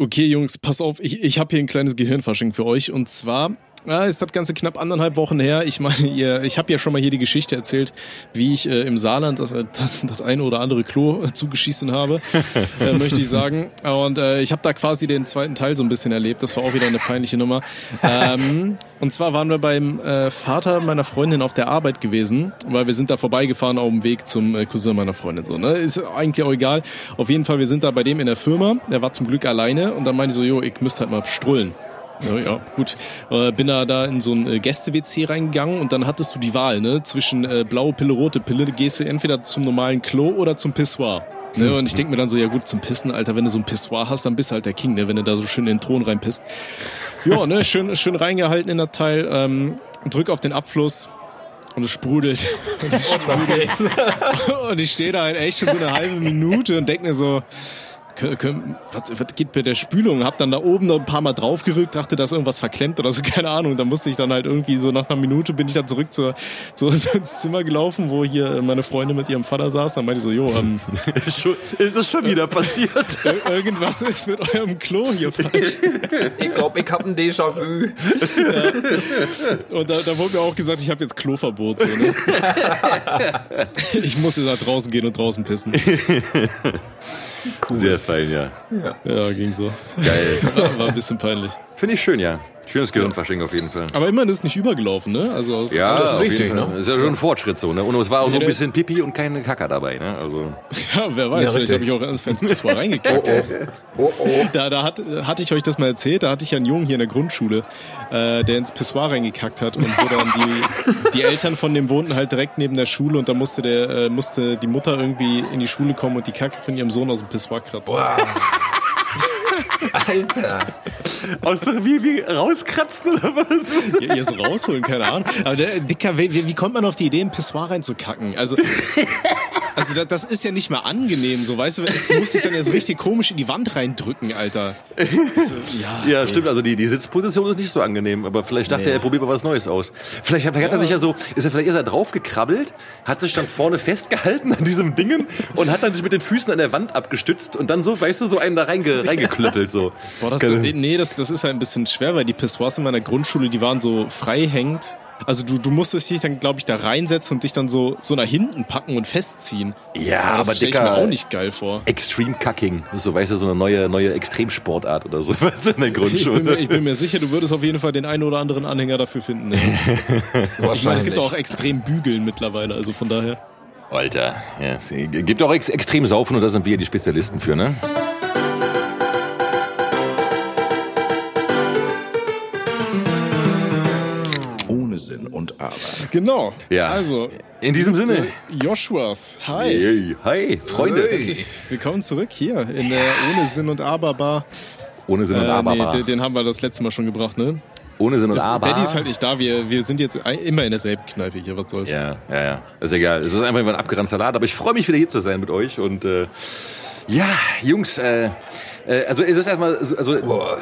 Okay, Jungs, pass auf, ich, ich habe hier ein kleines Gehirnfasching für euch. Und zwar ja, ist das Ganze knapp anderthalb Wochen her. Ich meine, ihr, ich habe ja schon mal hier die Geschichte erzählt, wie ich äh, im Saarland das, das, das eine oder andere Klo äh, zugeschießen habe, äh, möchte ich sagen. Und äh, ich habe da quasi den zweiten Teil so ein bisschen erlebt. Das war auch wieder eine peinliche Nummer. Ähm, und zwar waren wir beim äh, Vater meiner Freundin auf der Arbeit gewesen, weil wir sind da vorbeigefahren auf dem Weg zum äh, Cousin meiner Freundin. So, ne? Ist eigentlich auch egal. Auf jeden Fall, wir sind da bei dem in der Firma. Der war zum Glück alleine und dann meinte ich so, jo, ich müsste halt mal strullen. Ja, ja, gut. Äh, bin da, da in so ein äh, Gäste-WC reingegangen und dann hattest du die Wahl, ne? Zwischen äh, blaue Pille, rote Pille, gehst du entweder zum normalen Klo oder zum Pissoir. Ne? Und ich denk mir dann so, ja gut, zum Pissen, Alter, wenn du so ein Pissoir hast, dann bist du halt der King, ne? Wenn du da so schön in den Thron reinpisst. Ja, ne, schön, schön reingehalten in der Teil, ähm, drück auf den Abfluss, und es sprudelt. Und, es sprudelt. und ich stehe da halt echt schon so eine halbe Minute und denk mir so, was, was geht mit der Spülung? Hab dann da oben noch ein paar Mal draufgerückt, dachte, da ist irgendwas verklemmt oder so, keine Ahnung. Da musste ich dann halt irgendwie so nach einer Minute bin ich dann zurück zur, so ins Zimmer gelaufen, wo hier meine Freundin mit ihrem Vater saß. Dann meinte ich so, jo, ähm, ist es schon wieder passiert? irgendwas ist mit eurem Klo hier falsch. Ich glaube, ich hab ein Déjà-vu. Ja. Und da, da wurde mir auch gesagt, ich habe jetzt Kloverbot. So, ne? ich muss jetzt da draußen gehen und draußen pissen. Cool. Sehr fein, ja. ja. Ja, ging so. Geil. War, war ein bisschen peinlich. Finde ich schön, ja. Schönes Gehirnfasching auf jeden Fall. Aber immerhin ist nicht übergelaufen, ne? Also aus, ja, das ist richtig, ne? Das ist ja schon ein Fortschritt so, ne? Und es war auch ja, so ein bisschen Pipi und keine Kacker dabei, ne? Also. Ja, wer weiß, ja, vielleicht habe ich auch ins Fenster reingekackt. oh, oh. Oh, oh. Da, da hat, hatte ich euch das mal erzählt, da hatte ich ja einen Jungen hier in der Grundschule, äh, der ins Pissoir reingekackt hat und wo dann die, die Eltern von dem wohnten halt direkt neben der Schule und da musste der, äh, musste die Mutter irgendwie in die Schule kommen und die Kacke von ihrem Sohn aus dem Pissoir kratzen. Alter. Aus der, wie, wie rauskratzen oder was? Ja, hier so rausholen, keine Ahnung. Aber der, Dicker, wie, wie kommt man auf die Idee, ein Pissoir reinzukacken? Also, also das, das ist ja nicht mehr angenehm, so weißt du, du musst dich dann jetzt richtig komisch in die Wand reindrücken, Alter. Also, ja, ja stimmt, also die, die Sitzposition ist nicht so angenehm, aber vielleicht dachte nee. er, er probiert mal was Neues aus. Vielleicht, vielleicht ja. hat er sich ja so, ist er vielleicht ist er draufgekrabbelt, hat sich dann vorne festgehalten an diesem Dingen und hat dann sich mit den Füßen an der Wand abgestützt und dann so, weißt du, so einen da reinge, reingeklöppelt so. Boah, das, nee, das, das ist halt ein bisschen schwer, weil die Pissoirs in meiner Grundschule, die waren so frei hängend also du, du musstest dich dann, glaube ich, da reinsetzen und dich dann so, so nach hinten packen und festziehen. Ja, aber, das aber stelle ich mir auch nicht geil vor. Extreme Cucking. Das ist so, weißt du, so eine neue, neue Extremsportart oder so, weißt du, in der Grundschule. Ich bin, mir, ich bin mir sicher, du würdest auf jeden Fall den einen oder anderen Anhänger dafür finden. Ja. ich meine, es gibt auch extrem Bügeln mittlerweile, also von daher. Alter, ja, es gibt auch ex extrem Saufen und da sind wir die Spezialisten für, ne? Aber. Genau. Ja. Also. In diesem Sinne. Joshuas. Hi. Hey, hi, Freunde. Hey. Willkommen zurück hier in der Ohne Sinn und Aber Bar. Ohne Sinn und äh, Aber Bar. Nee, den haben wir das letzte Mal schon gebracht, ne? Ohne Sinn und das, Aber. Daddy ist halt nicht da. Wir, wir sind jetzt immer in derselben Kneipe hier. Was soll's? Ja, ja, ja. Ist egal. Es ist einfach ein abgerannt Salat. Aber ich freue mich wieder hier zu sein mit euch. Und äh, ja, Jungs, äh, äh, also es ist erstmal, also Boah.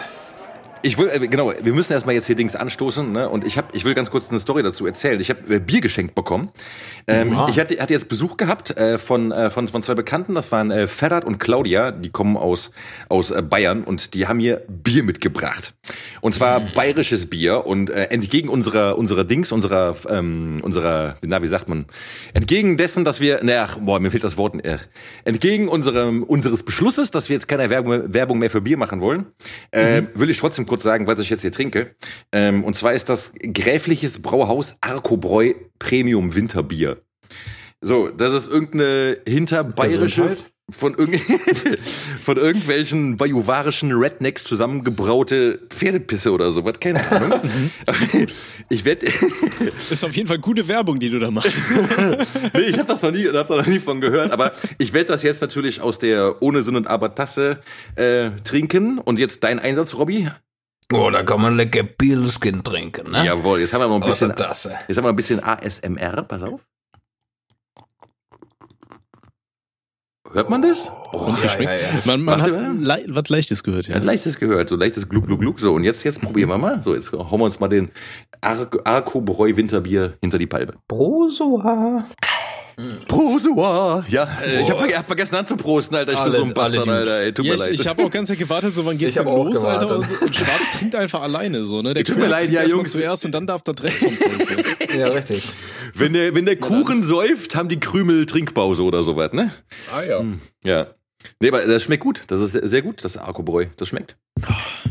Ich will, äh, genau, wir müssen erstmal jetzt hier Dings anstoßen, ne? Und ich hab, ich will ganz kurz eine Story dazu erzählen. Ich habe äh, Bier geschenkt bekommen. Ähm, ja. Ich hatte, hatte jetzt Besuch gehabt äh, von, äh, von, von zwei Bekannten, das waren äh, Ferrat und Claudia, die kommen aus, aus äh, Bayern und die haben mir Bier mitgebracht. Und zwar mhm. bayerisches Bier und äh, entgegen unserer, unserer Dings, unserer, ähm, unserer, na, wie sagt man, entgegen dessen, dass wir, na, ach, boah, mir fehlt das Wort, äh, entgegen unserem, unseres Beschlusses, dass wir jetzt keine Werbung, Werbung mehr für Bier machen wollen, äh, mhm. will ich trotzdem kurz sagen, was ich jetzt hier trinke. Ähm, und zwar ist das Gräfliches Brauhaus Arkobräu Premium Winterbier. So, das ist irgendeine hinterbayerische von, irg von irgendwelchen bajuwarischen Rednecks zusammengebraute Pferdepisse oder sowas, keine Ahnung. Mhm. ich werde ist auf jeden Fall gute Werbung, die du da machst. nee, ich habe das noch nie, hab noch nie von gehört, aber ich werde das jetzt natürlich aus der ohne Sinn und Aber Tasse äh, trinken und jetzt dein Einsatz, Robby. Oh, da kann man lecker Pilskin trinken, ne? Jawohl, jetzt haben wir mal ein bisschen, jetzt haben wir ein bisschen ASMR, pass auf. Hört man das? Oh, und ja, ja, ja. Man, man hat le was Leichtes gehört, ja. Hat Leichtes gehört, so leichtes Gluck, Gluck, Gluck. So, und jetzt, jetzt probieren wir mal. So, jetzt hauen wir uns mal den Ar Arco Bräu Winterbier hinter die Palme. Brosoa. Prosua. Ja, äh, ich habe hab vergessen anzuprosten, Alter. Ich Alle- bin so ein Bastard, Alter. Ey, tut Ja, mir ich, leid. ich habe auch ganz gewartet, so wann geht's Ich denn hab los, Alter? Und, und Schwarz trinkt einfach alleine so, ne? Der Tut mir leid, ja, Jungs. zuerst und dann darf der Rest vom Volk. Ja, richtig. wenn, der, wenn der Kuchen säuft, haben die Krümel Trinkpause oder sowas, ne? Ah ja. Ja. Nee, aber das schmeckt gut. Das ist sehr- gut, das Arkobräu. Das schmeckt.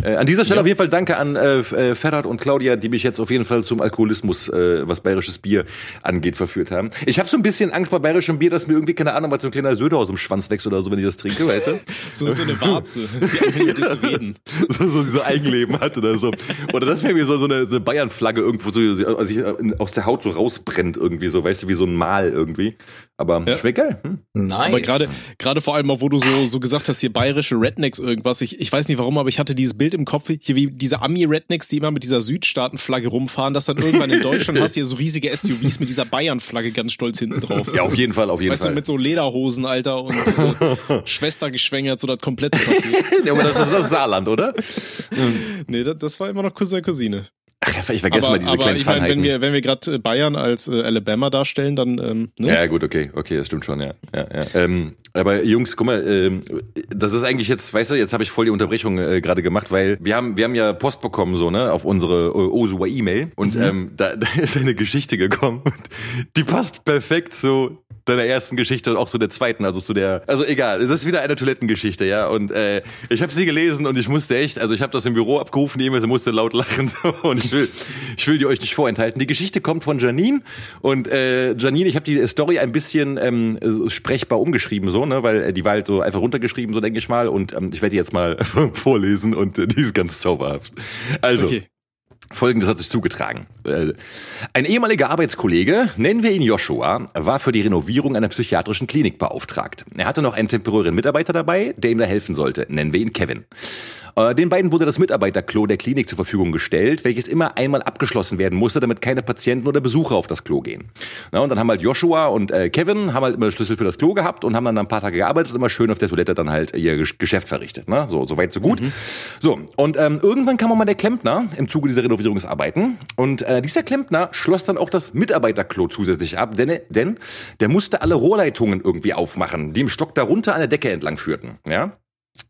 Äh, an dieser Stelle auf jeden Fall danke an äh, äh, Ferhat und Claudia, die mich jetzt auf jeden Fall zum Alkoholismus, äh, was bayerisches Bier angeht, verführt haben. Ich habe so ein bisschen Angst bei bayerischem Bier, dass mir irgendwie, keine Ahnung, mal so ein kleiner Söder aus dem Schwanz wächst oder so, wenn ich das trinke, weißt du? So, so eine Warze, die einfach mit dir zu reden. so, so, so Eigenleben hat oder so. Oder das wäre mir so, so eine so Bayern-Flagge irgendwo so, also sich aus der Haut so rausbrennt irgendwie so, weißt du, wie so ein Mal irgendwie. Aber Ja. schmeckt geil. Hm? Nice. Aber gerade, gerade vor allem auch, wo du so, so gesagt hast, hier bayerische Rednecks irgendwas. Ich, ich weiß nicht warum, aber ich hatte dieses Bild im Kopf, hier wie diese Ami-Rednecks, die immer mit dieser Südstaaten-Flagge rumfahren, dass dann irgendwann in Deutschland hast du hier so riesige SUVs mit dieser Bayern-Flagge ganz stolz hinten drauf. Ja, auf jeden Fall, auf jeden Weißt du, Fall. mit so Lederhosen, Alter, und äh, Schwester geschwängert, so das komplette Paket. ja, aber das ist das Saarland, oder? Nee, das, das war immer noch Cousin, Cousine. Ach, ich vergesse aber mal diese aber kleinen ich meine, wenn wir, wenn wir gerade Bayern als äh, Alabama darstellen, dann, ähm, ne? Ja, gut, okay, okay, das stimmt schon, ja. ja, ja. Ähm, aber Jungs, guck mal, ähm, das ist eigentlich jetzt, weißt du, jetzt habe ich voll die Unterbrechung äh, gerade gemacht, weil wir haben, wir haben ja Post bekommen, so, ne, auf unsere äh, Osua E-Mail und ähm, da, da ist eine Geschichte gekommen und die passt perfekt so deiner ersten Geschichte und auch zu der zweiten, also zu der, also egal, es ist wieder eine Toilettengeschichte, ja, und äh, ich habe sie gelesen und ich musste echt, also ich habe das im Büro abgerufen, die E-Mail, musste laut lachen so, und ich will, ich will die euch nicht vorenthalten. Die Geschichte kommt von Janine und äh, Janine, ich habe die Story ein bisschen ähm, äh, sprechbar umgeschrieben, so, ne, weil äh, die war halt so einfach runtergeschrieben, so denke ich mal, und ähm, ich werde die jetzt mal vorlesen und äh, die ist ganz zauberhaft. Also, Okay. Folgendes hat sich zugetragen. Äh, Ein ehemaliger Arbeitskollege, nennen wir ihn Joshua, war für die Renovierung einer psychiatrischen Klinik beauftragt. Er hatte noch einen temporären Mitarbeiter dabei, der ihm da helfen sollte. Nennen wir ihn Kevin. Äh, Den beiden wurde das Mitarbeiterklo der Klinik zur Verfügung gestellt, welches immer einmal abgeschlossen werden musste, damit keine Patienten oder Besucher auf das Klo gehen. Na, und dann haben halt Joshua und äh, Kevin haben halt immer Schlüssel für das Klo gehabt und haben dann ein paar Tage gearbeitet und immer schön auf der Toilette dann halt ihr Gesch- Geschäft verrichtet. Ne? So, so weit, so gut. So, und ähm, irgendwann kam auch mal der Klempner im Zuge dieser Renovierungsarbeiten und äh, dieser Klempner schloss dann auch das Mitarbeiterklo zusätzlich ab, denn, denn der musste alle Rohrleitungen irgendwie aufmachen, die im Stock darunter an der Decke entlang führten. Ja?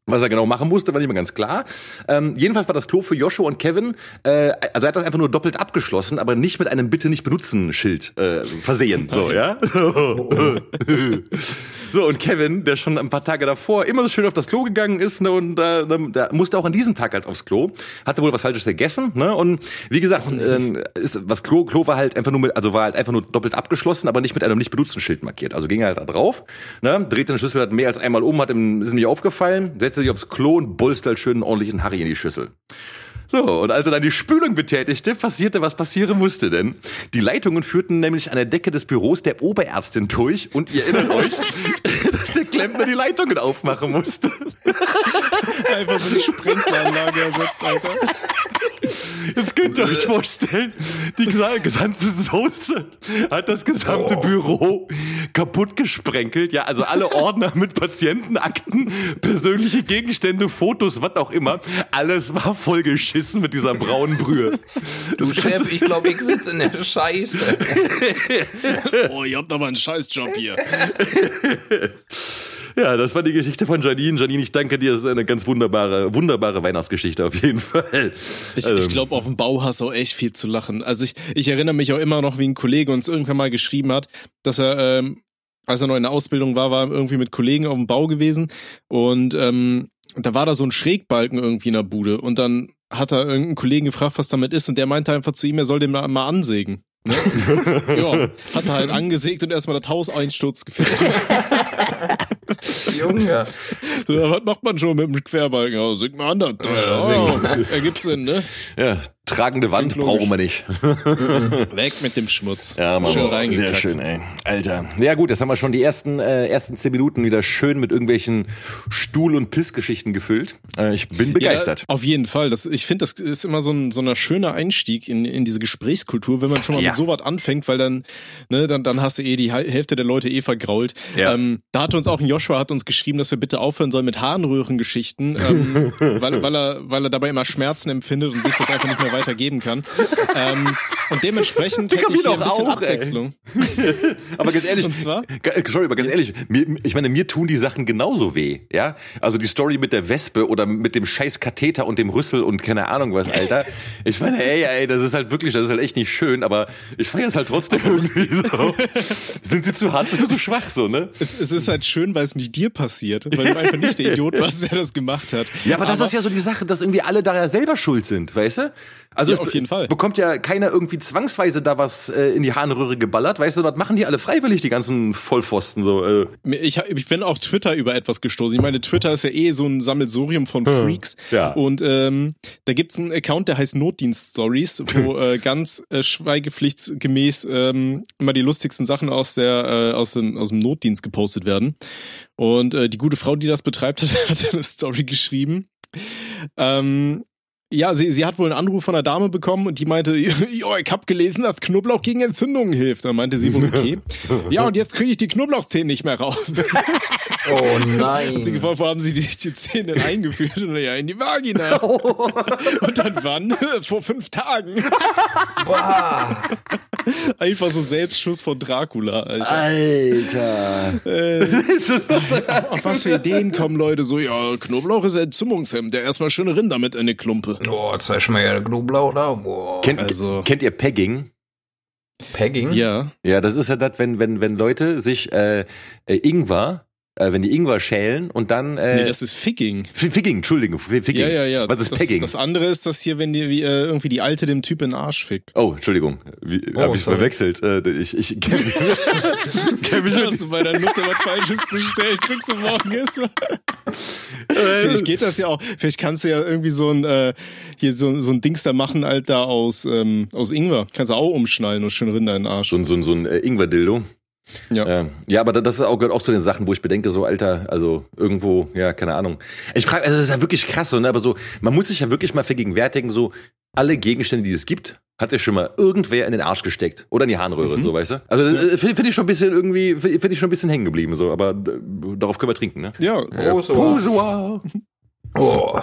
Was er genau machen musste, war nicht mehr ganz klar. Ähm, jedenfalls war das Klo für Joshua und Kevin, äh, also er hat das einfach nur doppelt abgeschlossen, aber nicht mit einem Bitte nicht benutzen Schild äh, versehen. So, ja? so, und Kevin, der schon ein paar Tage davor immer so schön auf das Klo gegangen ist, ne, und äh, der musste auch an diesem Tag halt aufs Klo, hatte wohl was Falsches gegessen, ne? Und wie gesagt, äh, ist, was Klo, Klo war halt einfach nur mit, also war halt einfach nur doppelt abgeschlossen, aber nicht mit einem nicht benutzten Schild markiert. Also ging er halt da drauf, ne, drehte den Schlüssel halt mehr als einmal um, hat ihm, ist ihm nicht aufgefallen, setzte sich aufs Klo und bolzte halt schön einen ordentlichen Harry in die Schüssel. So, und als er dann die Spülung betätigte, passierte, was passieren musste denn. Die Leitungen führten nämlich an der Decke des Büros der Oberärztin durch und ihr erinnert euch, dass der Klempner die Leitungen aufmachen musste. Einfach so eine Sprinkleranlage ersetzt, Alter. Jetzt könnt ihr euch vorstellen, die gesa- gesamte Soße hat das gesamte Büro kaputt gesprenkelt. Ja, also alle Ordner mit Patientenakten, persönliche Gegenstände, Fotos, was auch immer. Alles war vollgeschissen mit dieser braunen Brühe. Du Chef, ich glaube, ich sitze in der Scheiße. Oh, ihr habt aber einen Scheißjob hier. Ja, das war die Geschichte von Janine. Janine, ich danke dir. Das ist eine ganz wunderbare, wunderbare Weihnachtsgeschichte auf jeden Fall. Ich, Also, ich glaube, auf dem Bau hast du auch echt viel zu lachen. Also ich, ich erinnere mich auch immer noch, wie ein Kollege uns irgendwann mal geschrieben hat, dass er, ähm, als er noch in der Ausbildung war, war er irgendwie mit Kollegen auf dem Bau gewesen und ähm, da war da so ein Schrägbalken irgendwie in der Bude und dann hat er irgendeinen Kollegen gefragt, was damit ist und der meinte einfach zu ihm, er soll den mal, mal ansägen. Ne? ja, hat er halt angesägt und erstmal das Haus Einsturz gefährdet. Junge. So, was macht man schon mit dem Querbalken? Oh, säg mal an das Teil. Oh, ergibt Sinn, ne? ja, tragende Wand brauchen wir nicht. Weg mit dem Schmutz. Ja, Mann. Schön reingekackt. Sehr schön, ey. Alter. Ja gut, jetzt haben wir schon die ersten, äh, ersten zehn Minuten wieder schön mit irgendwelchen Stuhl- und Pissgeschichten gefüllt. Äh, ich bin begeistert. Ja, auf jeden Fall. Das, ich finde, das ist immer so ein, so ein schöner Einstieg in, in diese Gesprächskultur, wenn man schon mal Ja. mit sowas anfängt, weil dann, ne, dann, dann hast du eh die Hälfte der Leute eh vergrault. Ja. Ähm, da hat uns auch ein Joshua hat uns geschrieben, dass wir bitte aufhören sollen mit Harnröhrengeschichten, ähm, weil, weil, er, weil er dabei immer Schmerzen empfindet und sich das einfach nicht mehr weitergeben kann. ähm, und dementsprechend hätte ich hier ein bisschen auch, Abwechslung. aber ganz ehrlich, und zwar? sorry, aber ganz ehrlich, mir, ich meine, mir tun die Sachen genauso weh, ja? Also die Story mit der Wespe oder mit dem scheiß Katheter und dem Rüssel und keine Ahnung was, Alter. Ich meine, ey, ey, das ist halt wirklich, das ist halt echt nicht schön, aber ich feiere es halt trotzdem irgendwie so. Sind sie zu hart, bist du zu schwach so, ne? Es, es ist halt schön, weil es nicht dir passiert, weil du einfach nicht der Idiot warst, der das gemacht hat. Ja, aber, aber das ist ja so die Sache, dass irgendwie alle da ja selber schuld sind, weißt du? Also ja, auf jeden Fall. bekommt ja keiner irgendwie zwangsweise da was äh, in die Harnröhre geballert, weißt du, das machen die alle freiwillig, die ganzen Vollpfosten so. Äh. Ich, ich bin auf Twitter über etwas gestoßen. Ich meine, Twitter ist ja eh so ein Sammelsurium von hm. Freaks. Ja. Und ähm, da gibt's einen Account, der heißt Notdienst Stories, wo äh, ganz äh, schweigepflichtsgemäß ähm, immer die lustigsten Sachen aus der äh, aus dem aus dem Notdienst gepostet werden. Und äh, die gute Frau, die das betreibt, hat eine Story geschrieben. Ähm, ja, sie, sie hat wohl einen Anruf von einer Dame bekommen und die meinte, ja, ich hab gelesen, dass Knoblauch gegen Entzündungen hilft. Dann meinte sie wohl, okay. ja, und jetzt kriege ich die Knoblauchzähne nicht mehr raus. oh nein. Und sie gefragt, wo haben sie die, die Zähne denn eingeführt? Und ja, in die Vagina. und dann wann? Vor fünf Tagen. Boah. Einfach so Selbstschuss von Dracula, Alter. Alter. Äh, auf was für Ideen kommen Leute so, ja, Knoblauch ist Entzündungshemd, der erstmal schöne Rinder mit in eine Klumpe. Boah, zeig mal ja Knoblauch da. Boah. Kennt, also. kennt ihr Pegging? Pegging? Ja. Ja, das ist ja das, wenn, wenn, wenn Leute sich äh, äh, Ingwer äh, wenn die Ingwer schälen und dann. Äh, nee, das ist Figging. Figging, Entschuldigung, Figging. Ja, ja, ja. Was ist das? Das andere ist das hier, wenn die wie, äh, irgendwie die Alte dem Typ in den Arsch fickt. Oh, Entschuldigung. Wie, oh, hab ich sorry. verwechselt. Äh, ich ich kenn mich, kenn mich Hast du bei der Nutte was Falsches bestellt, kriegst du morgen ist. vielleicht geht das ja auch. Vielleicht kannst du ja irgendwie so ein äh, hier so, so ein Dings da machen, Alter, aus ähm, aus Ingwer. Kannst du auch umschnallen und schön Rinder in den Arsch. So, so, so ein äh, Ingwer-Dildo. Ja. Ähm, ja, aber das ist auch, gehört auch zu den Sachen, wo ich bedenke, so, Alter, also irgendwo, ja, keine Ahnung. Ich frage, also das ist ja wirklich krass, so, ne? aber so, man muss sich ja wirklich mal vergegenwärtigen, so, alle Gegenstände, die es gibt, hat sich schon mal irgendwer in den Arsch gesteckt oder in die Harnröhre, mhm. so, weißt du? Also ja. finde find ich schon ein bisschen irgendwie, finde ich schon ein bisschen hängen geblieben, so, aber darauf können wir trinken, ne? Ja, Prosoa. Oh.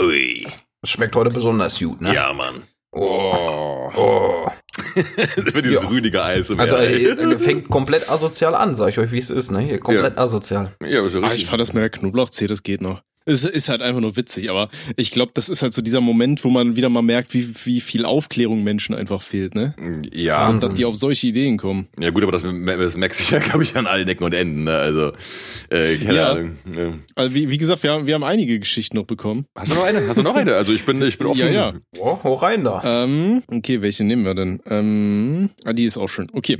Ui. Das schmeckt heute besonders gut, ne? Ja, Mann. Oh. Oh. Dieses ja. rüdige Eis. Im also er fängt komplett asozial an, sag ich euch, wie es ist, ne? Hier komplett ja. asozial. Ja, aber so ah, ich fand das mit der Knoblauchzehe, das geht noch. Es ist halt einfach nur witzig, aber ich glaube, das ist halt so dieser Moment, wo man wieder mal merkt, wie, wie viel Aufklärung Menschen einfach fehlt, ne? Ja. Und dass die auf solche Ideen kommen. Ja gut, aber das, das merkt sich ja, glaube ich, an allen Ecken und Enden, ne? Also, äh, keine ja. Ahnung. Ja. Also wie, wie gesagt, wir haben, wir haben einige Geschichten noch bekommen. Hast du noch eine? Hast du noch eine? Also ich bin, ich bin offen. Ja, ja. Oh, hoch rein da. Ähm, okay, welche nehmen wir denn? Ähm, ah, die ist auch schön. Okay.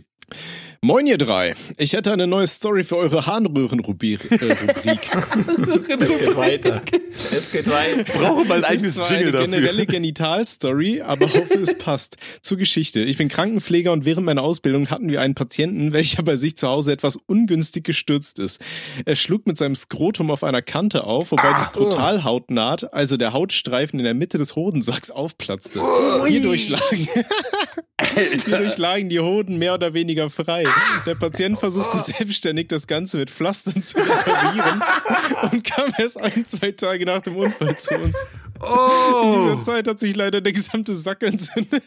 Moin ihr drei, ich hätte eine neue Story für eure Harnröhren-Rubrik. Äh, es geht weiter. Es geht weiter. Brauchen wir ein eigenes das Jingle eine generelle Genital-Story, aber hoffe es passt. Zur Geschichte. Ich bin Krankenpfleger und während meiner Ausbildung hatten wir einen Patienten, welcher bei sich zu Hause etwas ungünstig gestürzt ist. Er schlug mit seinem Skrotum auf einer Kante auf, wobei Ach, die Skrotalhautnaht, also der Hautstreifen in der Mitte des Hodensacks, aufplatzte. Hierdurch lagen, hierdurch lagen die Hoden mehr oder weniger frei. Der Patient versuchte selbstständig das Ganze mit Pflastern zu reparieren und kam erst ein, zwei Tage nach dem Unfall zu uns. Oh. In dieser Zeit hat sich leider der gesamte Sack entzündet.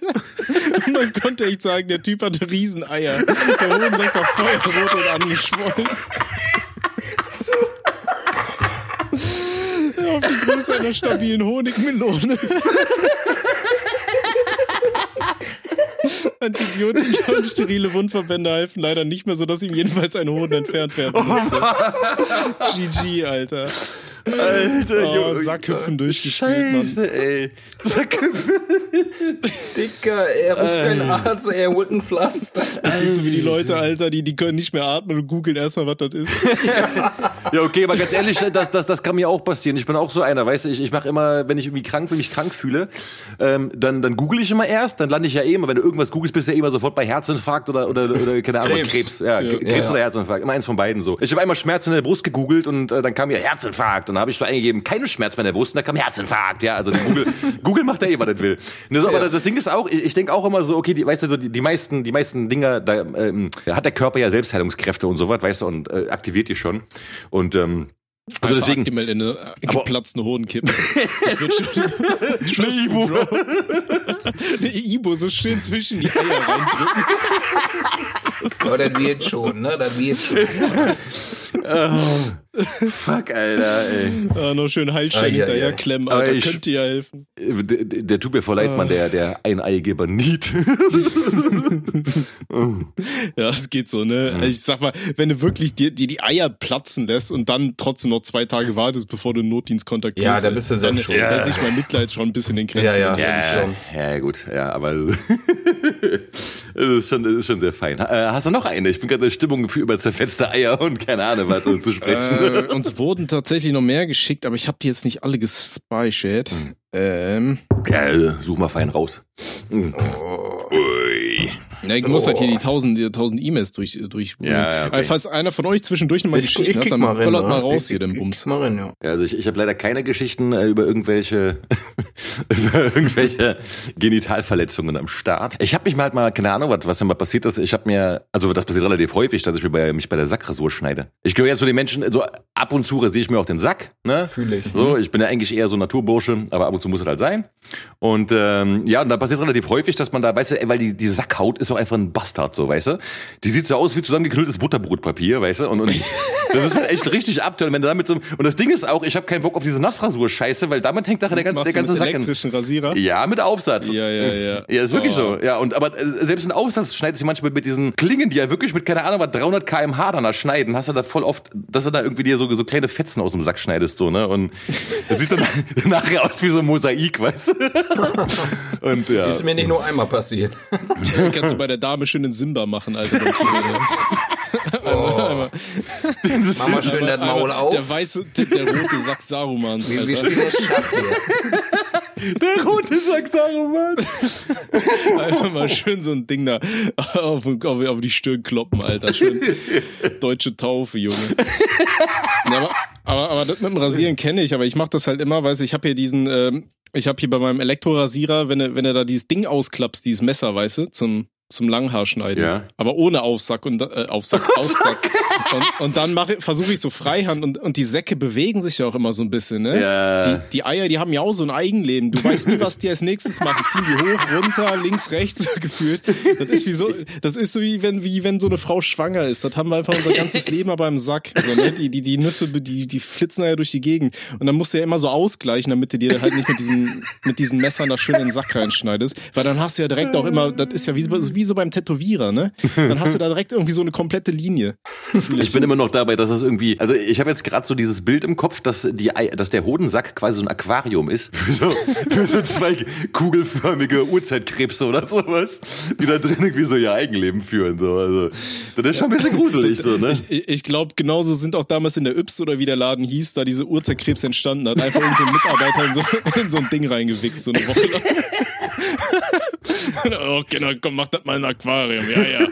Und man konnte echt sagen, der Typ hatte Rieseneier. Der Hodensack war feuerrot und angeschwollen. Auf die Größe einer stabilen Honigmelone. Antibiotika und sterile Wundverbände halfen leider nicht mehr, sodass ihm jedenfalls ein Hoden entfernt werden musste. GG, Alter. Alter, oh, Junge. Sackhüpfen durchgespielt, Scheiße, Mann. ey. Sackhüpfen. Dicker, er ruft keinen Arzt, er holt ein Pflaster. Das sind so wie die Leute, Alter, die, die können nicht mehr atmen und googeln erstmal, was das ist. ja, okay, aber ganz ehrlich, das, das, das kann mir auch passieren. Ich bin auch so einer, weißt du, ich, ich mache immer, wenn ich irgendwie krank bin, mich krank fühle, ähm, dann, dann google ich immer erst, dann lande ich ja eh immer, wenn du irgendwas googelst, bist du ja immer sofort bei Herzinfarkt oder, oder, oder keine Ahnung, Krebs. Krebs. Ja, ja. Krebs ja. oder Herzinfarkt, immer eins von beiden so. Ich habe einmal Schmerz in der Brust gegoogelt und äh, dann kam ja Herzinfarkt und dann habe ich so eingegeben, keine Schmerz mehr in der Brust und da kam Herzinfarkt, ja, also Google, Google macht ja eh, was das will. Ne, so, aber das, Ding ist auch, ich, ich denke auch immer so, okay, die, weißt du, so die, die meisten, die meisten Dinger, da ähm, hat der Körper ja Selbstheilungskräfte und so was, weißt du, und äh, aktiviert die schon. Und ähm, Also Einfach deswegen- aktuell in eine geplatzte Hodenkippe. Eine Ibo. Bro. Eine Ibo so schön zwischen die Eier reindrücken. Aber das wird schon, ne? Das wird schon. Fuck, Alter, ey. Ah, noch schön Heilstein Ah, ja, hinterher ja. klemmen, Aber Alter. ich- Könnte ja helfen. Der, der, tut mir voll leid, Mann, der, der Eineigeber Niet. Ja, es geht so, ne? Ich sag mal, wenn du wirklich dir, dir die Eier platzen lässt und dann trotzdem noch zwei Tage wartest, bevor du den Notdienst kontaktierst. Ja, da bist du dann selbst schuld. hält Ja. sich mein Mitleid schon ein bisschen in Grenzen. Ja, ja. Ja, schon. ja, gut, ja, aber es ist schon, es ist schon sehr fein. Äh, hast du noch eine? Ich bin gerade in der Stimmung für über zerfetzte Eier und keine Ahnung, was zu sprechen. Äh, uns wurden tatsächlich noch mehr geschickt, aber ich habe die jetzt nicht alle gespeichert. Hm. Ähm, ja, such mal fein raus. Hm. Ui. Ja, ich muss halt hier die tausend, die tausend E-Mails durch, durch. Ja, ja, okay. Aber Falls einer von euch zwischendurch nochmal Ich, Geschichten ich hat, dann mal rein. böllert mal ne? raus ich, hier den Bums. Mal rein, ja. Also ich, ich habe leider keine Geschichten äh, über irgendwelche über irgendwelche Genitalverletzungen am Start. Ich habe mich mal halt mal keine Ahnung, was was denn mal passiert ist. Ich habe mir also das passiert relativ häufig, dass ich mir bei, mich bei der Sackrasur schneide. Ich gehöre jetzt zu den Menschen so ab und zu rasiere ich mir auch den Sack, ne? Fühle ich. So, ich bin ja eigentlich eher so Naturbursche, aber ab und zu muss es halt sein. Und ähm, ja, und da passiert relativ häufig, dass man da, weißt du, ey, weil die, die Sackhaut ist doch einfach ein Bastard, so, weißt du? Die sieht so aus wie zusammengeknülltes Butterbrotpapier, weißt du? Und, und das ist halt echt richtig abtören, wenn du damit so. Und das Ding ist auch, ich habe keinen Bock auf diese Nassrasur-Scheiße, weil damit hängt nachher der ganze, der ganze mit Sack in. elektrischen Rasierer? Ja, mit Aufsatz. Ja, ja, ja. Ja, ist wirklich Oh. so. Ja, und aber äh, selbst ein Aufsatz schneidet sich manchmal mit diesen Klingen, die ja wirklich mit keine Ahnung was 300 km/h dann da schneiden. Hast du da voll oft, dass du da irgendwie dir so so kleine Fetzen aus dem Sack schneidest so ne und das sieht dann nachher aus wie so ein Mosaik, weißt du? Und ja. Ist mir nicht nur einmal passiert. Kannst du bei der Dame schön den Simba machen, Alter. ne? einmal, einmal, Mach mal schön das Maul auf. Der weiße, der, der rote Sack Sarumans, Wir, wir spielen jetzt Schach hier. der rote Sack Saruman. Einfach mal schön so ein Ding da auf, auf, auf die Stirn kloppen, Alter. Schön deutsche Taufe, Junge. Ja, aber, aber, aber das mit dem Rasieren kenne ich, aber ich mache das halt immer, weißt du, ich habe hier diesen, ähm, ich habe hier bei meinem Elektrorasierer, wenn du, wenn du da dieses Ding ausklappst, dieses Messer, weißt du, zum zum Langhaarschneiden, Ja. aber ohne Aufsack und äh, Aufsack, Aufsatz. und, und dann versuche ich so Freihand und und die Säcke bewegen sich ja auch immer so ein bisschen, ne? Ja. Die, die Eier, die haben ja auch so ein Eigenleben. Du weißt nie, was die als nächstes machen. Ziehen die hoch, runter, links, rechts gefühlt. Das ist wie so, das ist so wie wenn, wie wenn so eine Frau schwanger ist. Das haben wir einfach unser ganzes Leben aber im Sack. So, ne? Die, die, die Nüsse, die, die flitzen ja durch die Gegend. Und dann musst du ja immer so ausgleichen, damit du dir halt nicht mit diesem, mit diesen Messern da schön in den Sack reinschneidest. Weil dann hast du ja direkt auch immer, das ist ja wie, so- wie so beim Tätowierer, ne? Dann hast du da direkt irgendwie so eine komplette Linie. Ich bin immer noch dabei, dass das irgendwie, also ich habe jetzt gerade so dieses Bild im Kopf, dass die, dass der Hodensack quasi so ein Aquarium ist für so, für so zwei kugelförmige Urzeitkrebse oder sowas, die da drin irgendwie so ihr Eigenleben führen. So, also das ist schon ein bisschen gruselig so, ne? Ich, ich glaube, genauso sind auch damals in der Yps oder wie der Laden hieß, da diese Urzeitkrebs entstanden hat. Einfach irgendein so Mitarbeiter in so, in so ein Ding reingewichst, so eine Woche lang. oh, Kinder, komm, mach das mal in ein Aquarium. Ja, ja.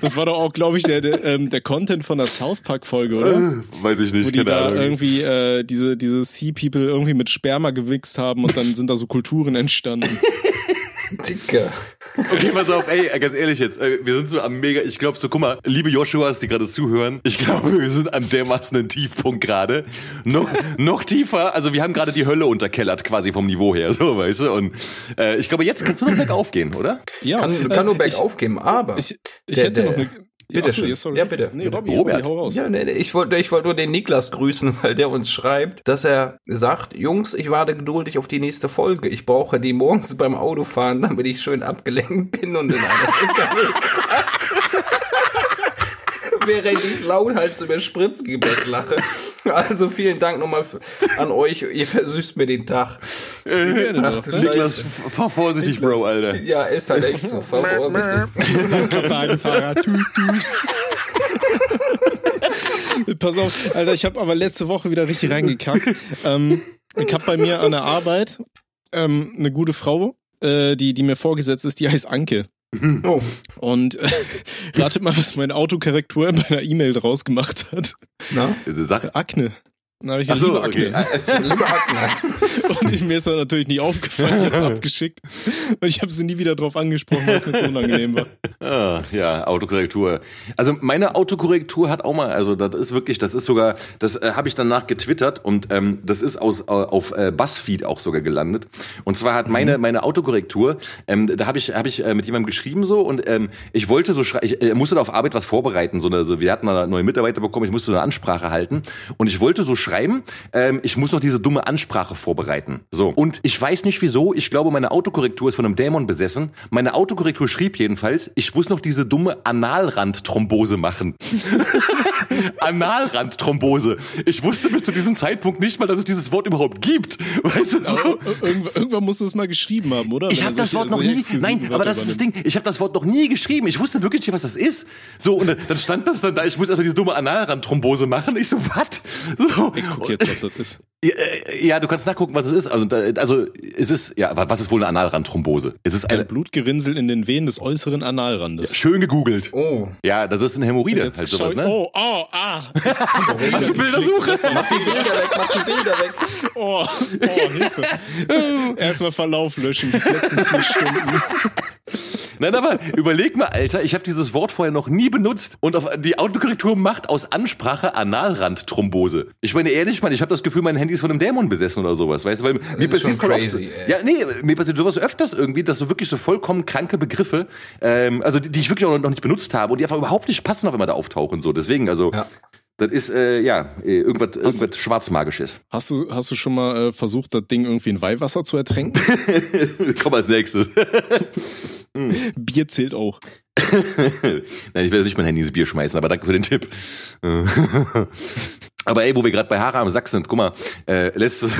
Das war doch auch, glaube ich, der, der, ähm, der Content von der South Park-Folge, oder? Weiß ich Wo nicht, die keine da Ahnung. irgendwie äh, diese, diese Sea-People irgendwie mit Sperma gewichst haben und dann sind da so Kulturen entstanden. Dicker. Okay, pass auf, ey, ganz ehrlich jetzt, äh, wir sind so am mega, ich glaube so, guck mal, liebe Joshuas, die gerade zuhören, ich glaube, wir sind am dermaßen Tiefpunkt gerade. Noch, noch tiefer, also wir haben gerade die Hölle unterkellert quasi vom Niveau her, so, weißt du, und äh, ich glaube, jetzt kannst du noch bergauf gehen, oder? Ja, Kann, kann nur äh, bergauf gehen, aber. Ich, ich Der- hätte der- noch eine. Bitte Achso, schön. ja, sorry. Ja, bitte. Nee, Bitte. Robby, Robert. Robby, hau raus. Ja, nee, nee, ich wollte ich wollte nur den Niklas grüßen, weil der uns schreibt, dass er sagt, Jungs, ich warte geduldig auf die nächste Folge. Ich brauche die morgens beim Autofahren, damit ich schön abgelenkt bin und in einer LKW während ich lauthals über Spritzgebäck lache. Also vielen Dank nochmal an euch, ihr versüßt mir den Tag. Ach? Niklas, fahr vorsichtig, Bro, Alter. Ja, ist halt echt so. Fahr vorsichtig. Wagenfahrer, tut, tut. Pass auf, Alter, ich habe aber letzte Woche wieder richtig reingekackt. Ähm, ich habe bei mir an der Arbeit ähm, eine gute Frau, äh, die, die mir vorgesetzt ist, die heißt Anke. Oh, Und äh, ratet mal, was meine Autokorrektur bei einer E-Mail draus gemacht hat. na? Sag, Akne. Dann habe ich Ach so, liebe okay. Liebe Akne. Und ich, mir ist das natürlich nie aufgefallen. Ich habe es abgeschickt. Und ich habe sie nie wieder drauf angesprochen, weil es mir zu unangenehm war. Ah, ja, Autokorrektur. Also meine Autokorrektur hat auch mal, also das ist wirklich, das ist sogar, das äh, habe ich danach getwittert und ähm, das ist aus äh, auf äh, Buzzfeed auch sogar gelandet. Und zwar hat meine meine Autokorrektur, ähm, da habe ich habe ich äh, mit jemandem geschrieben so und ähm, ich wollte so schrei- ich äh, musste da auf Arbeit was vorbereiten, so eine, so wir hatten da neue Mitarbeiter bekommen, ich musste eine Ansprache halten und ich wollte so schreiben, ähm, ich muss noch diese dumme Ansprache vorbereiten. So und ich weiß nicht wieso, ich glaube meine Autokorrektur ist von einem Dämon besessen. Meine Autokorrektur schrieb jedenfalls, ich muss noch diese dumme Analrandthrombose machen. Analrandthrombose. Ich wusste bis zu diesem Zeitpunkt nicht mal, dass es dieses Wort überhaupt gibt. Weißt du so? Aber irgendwann, irgendwann musst du es mal geschrieben haben, oder? Ich habe das Wort noch nie, nein, aber das ist das. Ding, ich habe das Wort noch nie geschrieben. Ich wusste wirklich nicht, was das ist. So, und dann- dann stand das dann da, ich muss einfach diese dumme Analrandthrombose machen. Ich so, was? So. Ich guck jetzt, was das ist. Ja, äh, ja, du kannst nachgucken, was es ist. Also, also es ist, ja, wa- was ist wohl eine Analrandthrombose? Es ist Ein eine, Blutgerinnsel in den Venen des äußeren Analrandes. schön gegoogelt. Oh. Ja, das ist eine Hämorrhoide, Jetzt halt sowas, ich, ne? Oh, oh, ah. Hast du Bildersuche? Mach die Bilder weg, mach die Bilder weg. Oh, oh, Hilfe. Erstmal Verlauf löschen, die letzten vier Stunden. Nein, aber überleg mal, Alter, ich habe dieses Wort vorher noch nie benutzt und auf die Autokorrektur macht aus Ansprache Analrandthrombose. Ich meine ehrlich, Mann, ich habe das Gefühl, mein Handy ist von einem Dämon besessen oder sowas, weißt du, weil mir passiert crazy, oft, ey. Ja, nee, mir passiert sowas öfters irgendwie, dass so wirklich so vollkommen kranke Begriffe, ähm, also die, die ich wirklich auch noch nicht benutzt habe und die einfach überhaupt nicht passen, auf einmal da auftauchen so. Deswegen, also Ja. Das ist äh, ja äh, irgendwas, irgendwas schwarzmagisches. Hast du, hast du schon mal äh, versucht, das Ding irgendwie in Weihwasser zu ertränken? Komm als nächstes. Bier zählt auch. Nein, ich werde nicht mein Handy ins Bier schmeißen, aber danke für den Tipp. Aber ey, wo wir gerade bei Haare am Sack sind, guck mal, äh, letztes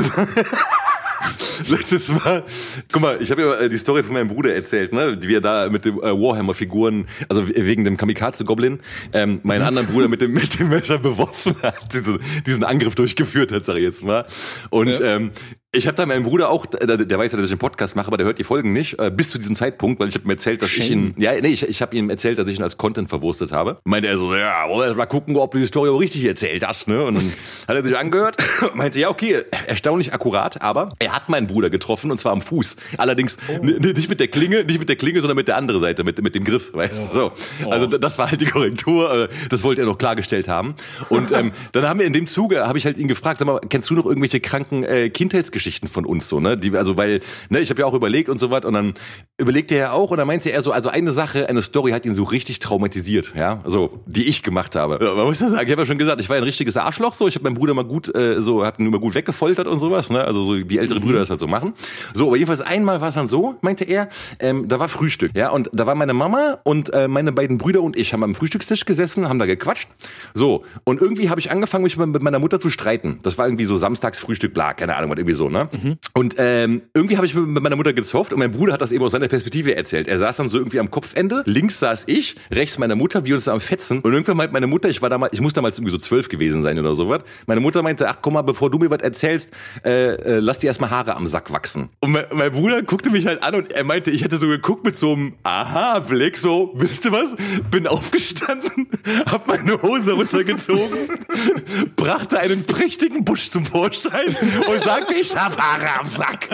Letztes Mal, guck mal, ich habe ja äh, die Story von meinem Bruder erzählt, ne, wie er da mit dem äh, Warhammer-Figuren, also wegen dem Kamikaze-Goblin, ähm, meinen anderen Bruder mit dem mit dem Messer beworfen hat, diesen, diesen Angriff durchgeführt hat, sag ich jetzt mal. Und Ja. ähm, ich habe da meinem Bruder auch, der, der weiß ja, dass ich einen Podcast mache, aber der hört die Folgen nicht, äh, bis zu diesem Zeitpunkt, weil ich habe ihm erzählt, dass ich ihn, ja, nee, ich, ich habe ihm erzählt, dass ich ihn als Content verwurstet habe. Meinte er so, ja, wollen wir erst mal gucken, ob du die Story auch richtig erzählt hast, ne? Und dann hat er sich angehört, meinte, ja, okay, erstaunlich akkurat, aber er hat meinen Bruder getroffen und zwar am Fuß. Allerdings n- nicht mit der Klinge, nicht mit der Klinge, sondern mit der anderen Seite, mit, mit dem Griff, weißt du, so. Also d- das war halt die Korrektur, äh, das wollte er noch klargestellt haben. Und ähm, dann haben wir in dem Zuge, habe ich halt ihn gefragt, sag mal, kennst du noch irgendwelche kranken äh, Kindheitsgeschichten von uns so, ne? Die, also weil, ne, ich habe ja auch überlegt und so was und dann überlegte er auch und dann meinte er so, also eine Sache, eine Story hat ihn so richtig traumatisiert, ja, so, die ich gemacht habe. Ja, man muss ja sagen, ich habe ja schon gesagt, ich war ein richtiges Arschloch, so, ich habe meinen Bruder mal gut, äh, so, hab ihn immer gut weggefoltert und sowas, ne, also so wie ältere Brüder das halt so machen. So, aber jedenfalls einmal war es dann so, meinte er, ähm, da war Frühstück, ja, und da war meine Mama und äh, meine beiden Brüder und ich haben am Frühstückstisch gesessen, haben da gequatscht, so, und irgendwie habe ich angefangen, mich mit meiner Mutter zu streiten. Das war irgendwie so Samstagsfrühstück, bla, keine Ahnung, was irgendwie so, ne? Und ähm, irgendwie habe ich mit meiner Mutter gezofft und mein Bruder hat das eben aus seiner Perspektive erzählt. Er saß dann so irgendwie am Kopfende, links saß ich, rechts meine Mutter, wir uns am Fetzen. Und irgendwann meint meine Mutter, ich war damals, ich muss damals irgendwie so zwölf gewesen sein oder sowas. Meine Mutter meinte, ach komm mal, bevor du mir was erzählst, äh, äh, lass dir erstmal Haare am Sack wachsen. Und mein, mein Bruder guckte mich halt an und er meinte, ich hätte so geguckt mit so einem Aha-Blick, so, wisst ihr was? Bin aufgestanden, hab meine Hose runtergezogen, brachte einen prächtigen Busch zum Vorschein und sagte, ich Haare am Sack.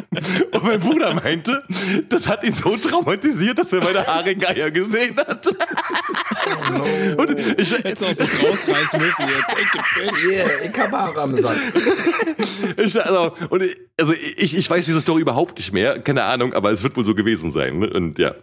Und mein Bruder meinte, das hat ihn so traumatisiert, dass er meine haarigen Eier gesehen hat. Und ich, Hättest du auch so rausreißen müssen. Hier. Yeah, ich hab Haare am Sack. ich, also, und ich, also ich, ich weiß diese Story überhaupt nicht mehr, keine Ahnung, aber es wird wohl so gewesen sein. Ne? Und ja.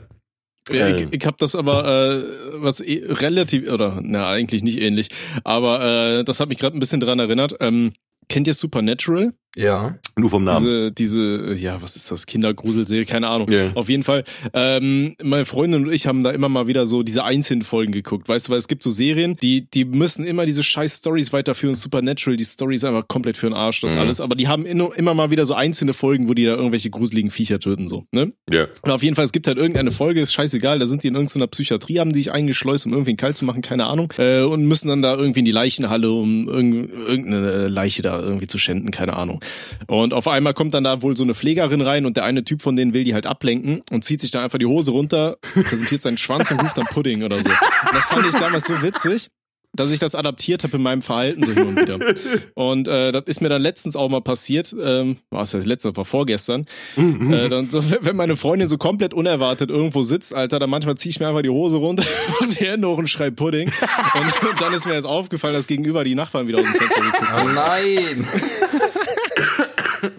Ja, ich, ich habe das aber äh, was eh, relativ oder na eigentlich nicht ähnlich, aber äh, das hat mich gerade ein bisschen dran erinnert. Ähm, kennt ihr Supernatural? Ja. Nur vom Namen. Diese, diese, ja, was ist das? Kindergruselserie, keine Ahnung. Ja. Auf jeden Fall. Ähm, meine Freundin und ich haben da immer mal wieder so diese einzelnen Folgen geguckt. Weißt du, weil es gibt so Serien, die, die müssen immer diese scheiß Stories weiterführen. Supernatural, die Story ist einfach komplett für den Arsch, das Mhm. alles. Aber die haben inno- immer mal wieder so einzelne Folgen, wo die da irgendwelche gruseligen Viecher töten, so, ne? Ja. Und auf jeden Fall, es gibt halt irgendeine Folge, ist scheißegal, da sind die in irgendeiner Psychiatrie, haben die sich eingeschleust, um irgendwen kalt zu machen, keine Ahnung, äh, und müssen dann da irgendwie in die Leichenhalle, um irgend- irgendeine Leiche da irgendwie zu schänden, keine Ahnung. Und auf einmal kommt dann da wohl so eine Pflegerin rein und der eine Typ von denen will die halt ablenken und zieht sich dann einfach die Hose runter, präsentiert seinen Schwanz und ruft dann Pudding oder so. Und das fand ich damals so witzig. dass ich das adaptiert habe in meinem Verhalten so hin und wieder. Und äh, das ist mir dann letztens auch mal passiert, ähm, was heißt letztens, das war vorgestern. Mhm. Äh, dann so, wenn meine Freundin so komplett unerwartet irgendwo sitzt, Alter, dann manchmal ziehe ich mir einfach die Hose runter und die Hände hoch und schrei Pudding. Und, und dann ist mir erst aufgefallen, dass gegenüber die Nachbarn wieder aus dem Fenster geguckt Oh nein!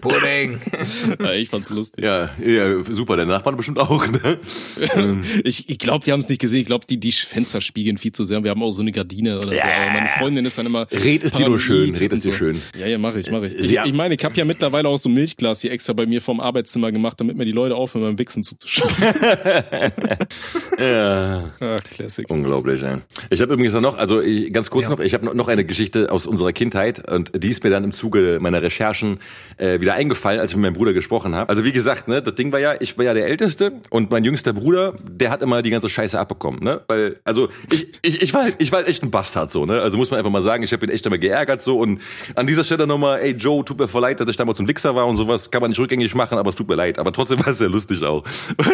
Pudding. Ja, ich fand's lustig. Ja, ja, super, der Nachbarn bestimmt auch, ne? Ich, ich glaube, die haben es nicht gesehen. Ich glaube, die, die Fenster spiegeln viel zu sehr. Wir haben auch so eine Gardine oder so. Aber meine Freundin ist dann immer. Red es dir nur schön, red es und dir so. schön. Ja, ja, mache ich, mache ich. Ich, Ja. ich meine, ich habe ja mittlerweile auch so ein Milchglas hier extra bei mir vorm Arbeitszimmer gemacht, damit mir die Leute aufhören, beim Wichsen zuzuschauen. Ja. Ach, Classic. Unglaublich, ey. Ich habe übrigens noch, also ich- ganz kurz noch, ich habe noch eine Geschichte aus unserer Kindheit und die ist mir dann im Zuge meiner Recherchen äh, wieder eingefallen, als ich mit meinem Bruder gesprochen habe. Also wie gesagt, ne, das Ding war ja, ich war ja der Älteste und mein jüngster Bruder, der hat immer die ganze Scheiße abbekommen, ne? Weil, also ich, ich, ich war ich war echt ein Bastard so, ne? Also muss man einfach mal sagen, ich habe ihn echt immer geärgert so und an dieser Stelle nochmal, ey Joe, tut mir voll leid, dass ich damals ein Wichser war und sowas, kann man nicht rückgängig machen, aber es tut mir leid. Aber trotzdem war es sehr lustig auch.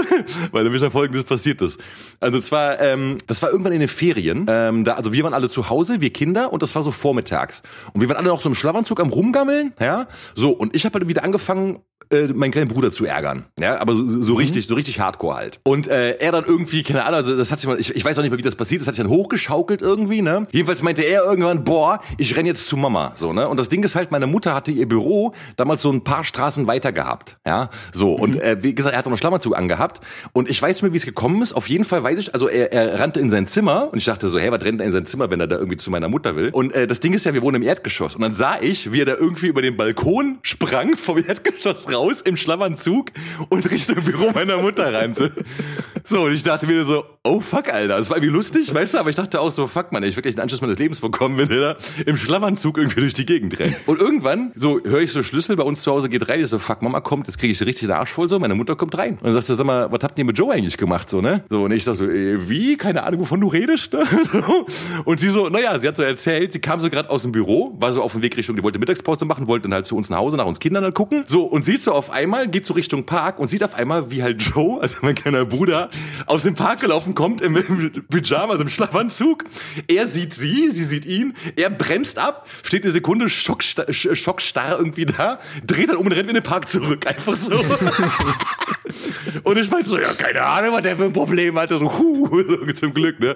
Weil nämlich dann folgendes passiert ist. Also zwar, ähm, das war irgendwann in den Ferien, ähm, da, also wir waren alle zu Hause, wir Kinder, und das war so vormittags. Und wir waren alle noch so im Schlafanzug am Rumgammeln, ja, so, und ich habe halt wieder angefangen, äh, meinen kleinen Bruder zu ärgern. Ja, aber so, so richtig, so richtig hardcore halt. Und äh, er dann irgendwie, keine Ahnung, also das hat sich mal, ich, ich weiß auch nicht mehr, wie das passiert, das hat sich dann hochgeschaukelt irgendwie, ne? Jedenfalls meinte er irgendwann, boah, ich renn jetzt zu Mama, so, ne? Und das Ding ist halt, meine Mutter hatte ihr Büro damals so ein paar Straßen weiter gehabt, ja? So, und äh, wie gesagt, er hat so einen Schlafanzug angehabt und ich weiß nicht mehr, wie es gekommen ist. Auf jeden Fall weiß ich, also er, er rannte in sein Zimmer und ich dachte so, hey, was rennt er in sein Zimmer, wenn er da irgendwie zu meiner Mutter will? Und äh, das Ding ist ja, wir wohnen im Erdgeschoss und dann sah ich, wie er da irgendwie über den Balkon sprang vom Erdgeschoss raus im Schlafanzug und Richtung Büro meiner Mutter rannte. So, und ich dachte mir so, oh fuck, Alter. Das war irgendwie lustig, weißt du, aber ich dachte auch so, fuck, man, ich wirklich einen Anschluss meines Lebens bekommen, wenn der im Schlafanzug irgendwie durch die Gegend rennt. Und irgendwann, so, höre ich so Schlüssel bei uns zu Hause geht rein, ich so, fuck, Mama kommt, jetzt kriege ich richtig den Arsch voll, so, meine Mutter kommt rein. Und dann sagt sie, sag mal, was habt ihr mit Joe eigentlich gemacht, so, ne? So, und ich sag so, äh, wie? Keine Ahnung, wovon du redest, ne? Und sie so, naja, sie hat so erzählt, sie kam so gerade aus dem Büro, war so auf dem Weg Richtung, die wollte Mittagspause machen, wollte dann halt zu uns nach Hause, nach uns Kindern halt gucken. So, und sieht so auf einmal, geht so Richtung Park und sieht auf einmal, wie halt Joe, also mein kleiner Bruder, aus dem Park gelaufen kommt im, im Pyjama, also im Schlafanzug. Er sieht sie, sie sieht ihn, er bremst ab, steht eine Sekunde schockstarr, sch- schockstarr irgendwie da, dreht dann um und rennt in den Park zurück, einfach so. und ich meinte so, ja, keine Ahnung, was der für ein Problem hatte, so, huh, so, zum Glück, ne.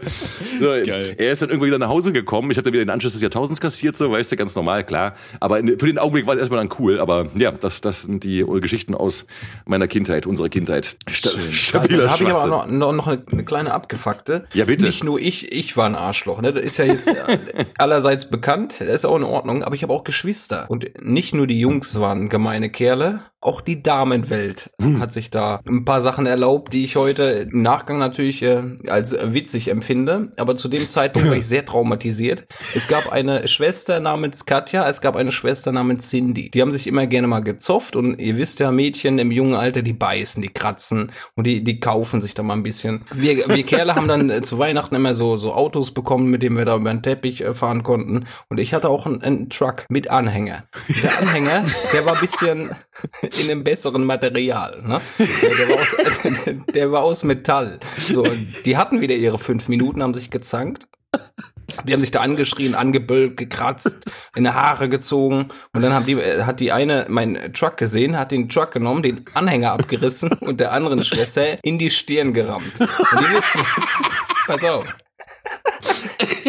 So, Geil. er ist dann irgendwie wieder nach Hause gekommen, ich habe dann wieder den Anschluss des Jahrtausends kassiert, so, weißt du, ganz normal, klar. Aber in, für den Augenblick war es erstmal dann cool, aber ja, das, das sind die Geschichten aus meiner Kindheit, unserer Kindheit. Sta stabiler Da habe ich aber noch, noch, noch eine, eine kleine abgefuckte. Ja, bitte. Nicht nur ich, ich war ein Arschloch. Ne? Das ist ja jetzt äh, allerseits bekannt. Das ist auch in Ordnung. Aber ich habe auch Geschwister. Und nicht nur die Jungs waren gemeine Kerle, auch die Damenwelt Hm. hat sich da ein paar Sachen erlaubt, die ich heute im Nachgang natürlich äh, als witzig empfinde. Aber zu dem Zeitpunkt war ich sehr traumatisiert. Es gab eine Schwester namens Katja, es gab eine Schwester namens Cindy. Die haben sich immer gerne mal gezofft und ihr wisst ja, Mädchen im jungen Alter, die beißen, die kratzen und die, die kaufen sich da mal ein bisschen. Wir, wir Kerle haben dann äh, zu Weihnachten immer so, so Autos bekommen, mit denen wir da über den Teppich äh, fahren konnten. Und ich hatte auch einen, einen Truck mit Anhänger. Der Anhänger, der war ein bisschen in einem besseren Material. Ne? Der, war aus, der war aus Metall. So, die hatten wieder ihre fünf Minuten, haben sich gezankt. Die haben sich da angeschrien, angebölkt, gekratzt, in die Haare gezogen und dann haben die, hat die eine meinen Truck gesehen, hat den Truck genommen, den Anhänger abgerissen und der anderen Schwester in die Stirn gerammt. Und ihr wisst, pass auf.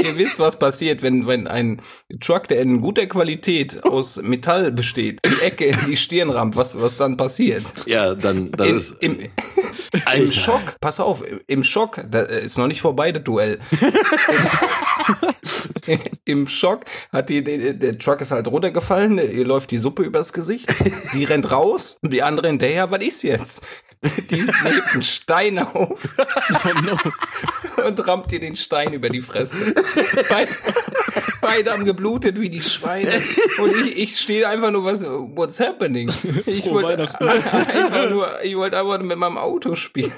Ihr wisst, was passiert, wenn, wenn ein Truck, der in guter Qualität aus Metall besteht, die Ecke in die Stirn rammt, was, was dann passiert? Ja, dann, das In, ist, im, Im Schock, pass auf, im Schock, da ist noch nicht vorbei, das Duell. Im, Im Schock hat die, der, der Truck ist halt runtergefallen, ihr läuft die Suppe übers Gesicht, die rennt raus und die andere hinterher, was ist jetzt? Die hebt einen Stein auf und rammt dir den Stein über die Fresse. Beide, beide haben geblutet wie die Schweine und ich, ich stehe einfach nur, was, what's happening? Ich wollte einfach nur, ich wollte einfach nur mit meinem Auto spielen.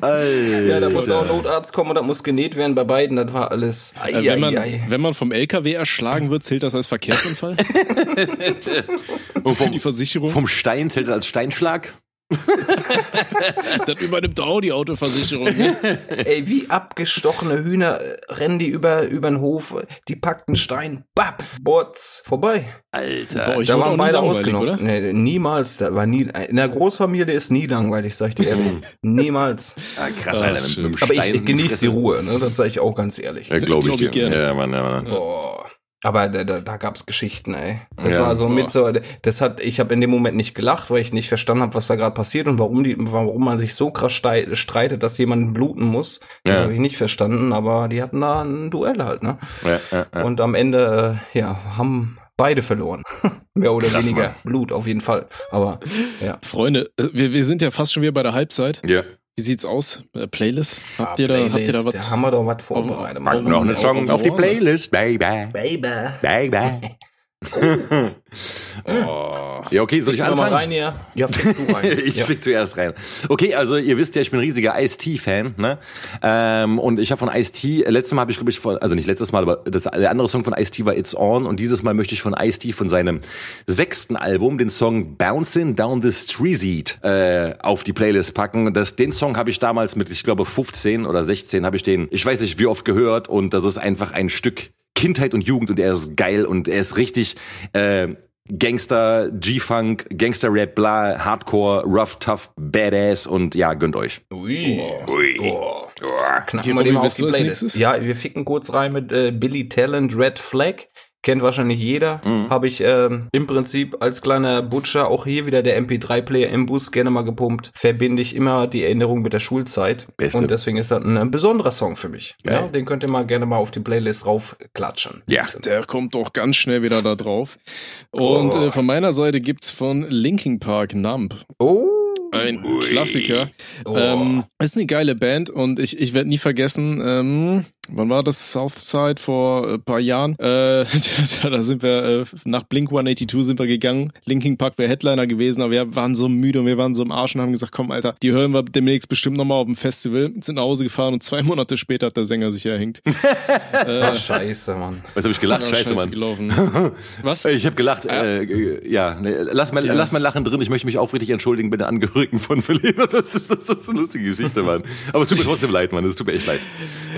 Alter. Ja, da muss auch ein Notarzt kommen und da muss genäht werden bei beiden. Das war alles. Ei, Äh, wenn, man, ei, ei. wenn man vom LKW erschlagen wird, zählt das als Verkehrsunfall? Und Für die Versicherung? Vom Stein zählt das als Steinschlag. das übernimmt auch die Autoversicherung. Ne? Ey, wie abgestochene Hühner äh, rennen die über, über den Hof, die packten Stein, bap, Botz, vorbei. Alter. Euch Da waren beide ausgenommen. Nee, niemals, da war nie, in der Großfamilie ist nie langweilig, sag ich dir ehrlich. niemals. Ah, krass, Ah, Alter. Mit, schön. mit Aber ich, ich genieße die. Ruhe, ne? das sage ich auch ganz ehrlich. Ja, glaube ich, Glaub ich dir. gerne. Ja, Mann, ja, Mann. Boah. Aber da, da, da gab's Geschichten, ey. Das Ja. war so Boah. mit so, das hat, ich habe in dem Moment nicht gelacht, weil ich nicht verstanden habe, was da gerade passiert und warum die, warum man sich so krass streitet, dass jemand bluten muss. Das Ja. habe ich nicht verstanden, aber die hatten da ein Duell halt, ne? Ja, ja, ja. Und am Ende, äh, ja, haben beide verloren. Mehr oder Krass, weniger Mann. Blut, auf jeden Fall. Aber ja. Freunde, äh, wir, wir sind ja fast schon wieder bei der Halbzeit. ja. Wie sieht's aus? Äh, Playlist? Habt Ah, ihr da, habt ihr da Playlist, was? Da haben wir doch was vorbereitet. Auf- Pack noch einen Song auf- die Playlist, baby. Baby. Baby. Oh. Ja, okay, soll ich Geh doch mal anfangen? rein hier. Ja, fick du rein. ich ja. flieg zuerst rein. Okay, also ihr wisst ja, ich bin ein riesiger Ice-T-Fan, ne? Ähm, und ich habe von Ice-T, letztes Mal habe ich, glaube ich, von, also nicht letztes Mal, aber das, der andere Song von Ice-T war It's On und dieses Mal möchte ich von Ice-T von seinem sechsten Album den Song Bouncing Down the Street äh, auf die Playlist packen. Das, den Song habe ich damals mit, ich glaube, 15 oder 16 habe ich den, ich weiß nicht wie oft gehört und das ist einfach ein Stück Kindheit und Jugend und er ist geil und er ist richtig äh, Gangster, G-Funk, Gangster-Rap, bla, Hardcore, rough, tough, badass und ja, gönnt euch. Ui. Ui. Oh. Uah. Knacken wir mal auf die Playlist. Ja, wir ficken kurz rein mit äh, Billy Talent, Red Flag. Kennt wahrscheinlich jeder. Mhm. Habe ich ähm, im Prinzip als kleiner Butcher auch hier wieder der MP3-Player im Bus gerne mal gepumpt. Verbinde ich immer die Erinnerung mit der Schulzeit. Beste. Und deswegen ist das ein, ein besonderer Song für mich. Geil. Ja, den könnt ihr mal gerne mal auf die Playlist raufklatschen. Ja. Der kommt doch ganz schnell wieder da drauf. Und Oh. äh, von meiner Seite gibt's von Linkin Park Numb. Oh. Ein Ui. Klassiker. Oh. Ähm, ist eine geile Band und ich, ich werde nie vergessen, ähm, wann war das? Southside vor ein paar Jahren. Äh, da, da sind wir äh, nach Blink 182 sind wir gegangen. Linkin Park wäre Headliner gewesen, aber wir waren so müde und wir waren so im Arsch und haben gesagt, komm Alter, die hören wir demnächst bestimmt nochmal auf dem Festival. Sind nach Hause gefahren und zwei Monate später hat der Sänger sich erhängt. Ah, scheiße, Mann. Was habe ich gelacht? Ja, Scheiße, Mann. gelaufen. Was? Ich habe gelacht, äh, äh, ja, ne, lass mal, Ja. lass mal Lachen drin. Ich möchte mich aufrichtig entschuldigen bei den Angehörigen von Philipp. Das ist, das ist eine lustige Geschichte, Mann. Aber es tut mir trotzdem leid, Mann. Es tut mir echt leid.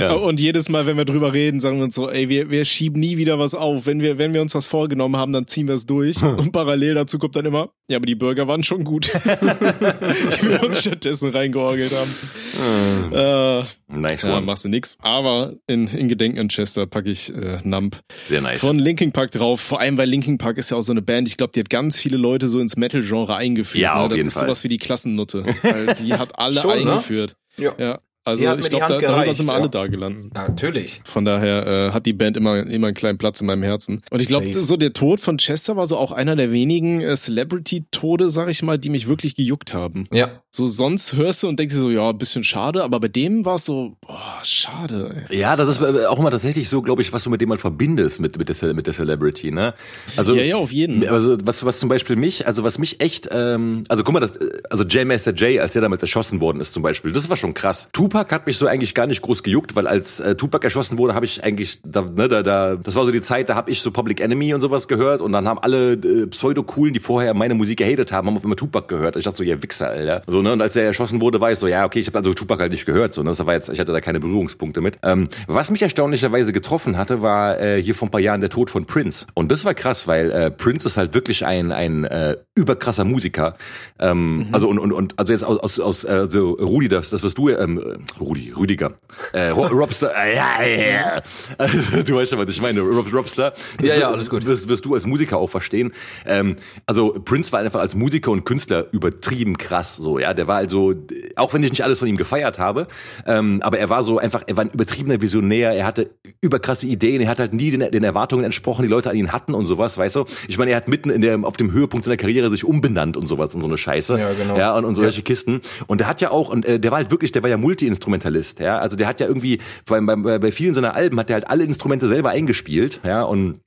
Ja. Und jedes Mal, wenn wir drüber reden, sagen wir uns so, ey, wir, wir schieben nie wieder was auf. Wenn wir, wenn wir uns was vorgenommen haben, dann ziehen wir es durch. Und parallel dazu kommt dann immer, ja, aber die Burger waren schon gut. die wir uns stattdessen reingeorgelt haben. äh, Nice ja, one. machst du nix. Aber in, in Gedenken an Chester packe ich äh, Nump Sehr nice. von Linkin Park drauf. Vor allem, weil Linkin Park ist ja auch so eine Band, ich glaube, die hat ganz viele Leute so ins Metal-Genre eingeführt. Ja, ne? auf das jeden ist Fall. sowas wie die Klassennutte. Weil die hat alle Schon, ne? eingeführt. Ja. Ja. Also Die ich glaube, da, darüber gereicht, sind wir ja. alle da gelandet. Natürlich. Von daher äh, hat die Band immer, immer einen kleinen Platz in meinem Herzen. Und ich glaube, so der Tod von Chester war so auch einer der wenigen äh, Celebrity-Tode, sag ich mal, die mich wirklich gejuckt haben. Ja. So sonst hörst du und denkst dir so, ja, bisschen schade, aber bei dem war es so, boah, schade. Ey. Ja, das ist äh, auch immer tatsächlich so, glaube ich, was du mit dem man verbindest mit, mit, der, mit der Celebrity, ne? Also, Ja, ja, auf jeden. Also was, was zum Beispiel mich, also was mich echt, ähm, also guck mal, das, äh, also J Master J, als der damals erschossen worden ist zum Beispiel, das war schon krass. Tupac hat mich so eigentlich gar nicht groß gejuckt, weil als äh, Tupac erschossen wurde, habe ich eigentlich, da, ne, da, da, das war so die Zeit, da habe ich so Public Enemy und sowas gehört und dann haben alle äh, Pseudo-Coolen, die vorher meine Musik gehatet haben, haben auf einmal Tupac gehört. Ich dachte so, ja Wichser, Alter. So, ne, und als er erschossen wurde, war ich so, ja, okay, ich habe also Tupac halt nicht gehört, so, ne, das war jetzt, ich hatte da keine Berührungspunkte mit. Ähm, was mich erstaunlicherweise getroffen hatte, war äh, hier vor ein paar Jahren der Tod von Prince. Und das war krass, weil äh, Prince ist halt wirklich ein, ein äh, überkrasser Musiker. Ähm, Also und, und, und also jetzt aus, aus, aus äh, so Rudi, das, das wirst du, ähm, äh, Rudi, Rüdiger. Äh, Ro- Robster, äh, ja, ja. Also, du weißt schon, was ich meine, Rob, Robster. Ja, ja, alles gut. Wirst, wirst du als Musiker auch verstehen. Ähm, also Prince war einfach als Musiker und Künstler übertrieben krass, so, ja. Der war also, auch wenn ich nicht alles von ihm gefeiert habe, ähm, aber er war so einfach, er war ein übertriebener Visionär, er hatte überkrasse Ideen, er hat halt nie den, den Erwartungen entsprochen, die Leute an ihn hatten und sowas, weißt du? Ich meine, er hat mitten in der, auf dem Höhepunkt seiner Karriere sich umbenannt und sowas und so eine Scheiße. Ja, genau. Ja, und, und solche Kisten. Und der hat ja auch, und äh, der war halt wirklich, der war ja Multi-Instrumentalist, ja. Also der hat ja irgendwie, vor allem bei, bei, vielen seiner Alben hat er halt alle Instrumente selber eingespielt, ja, und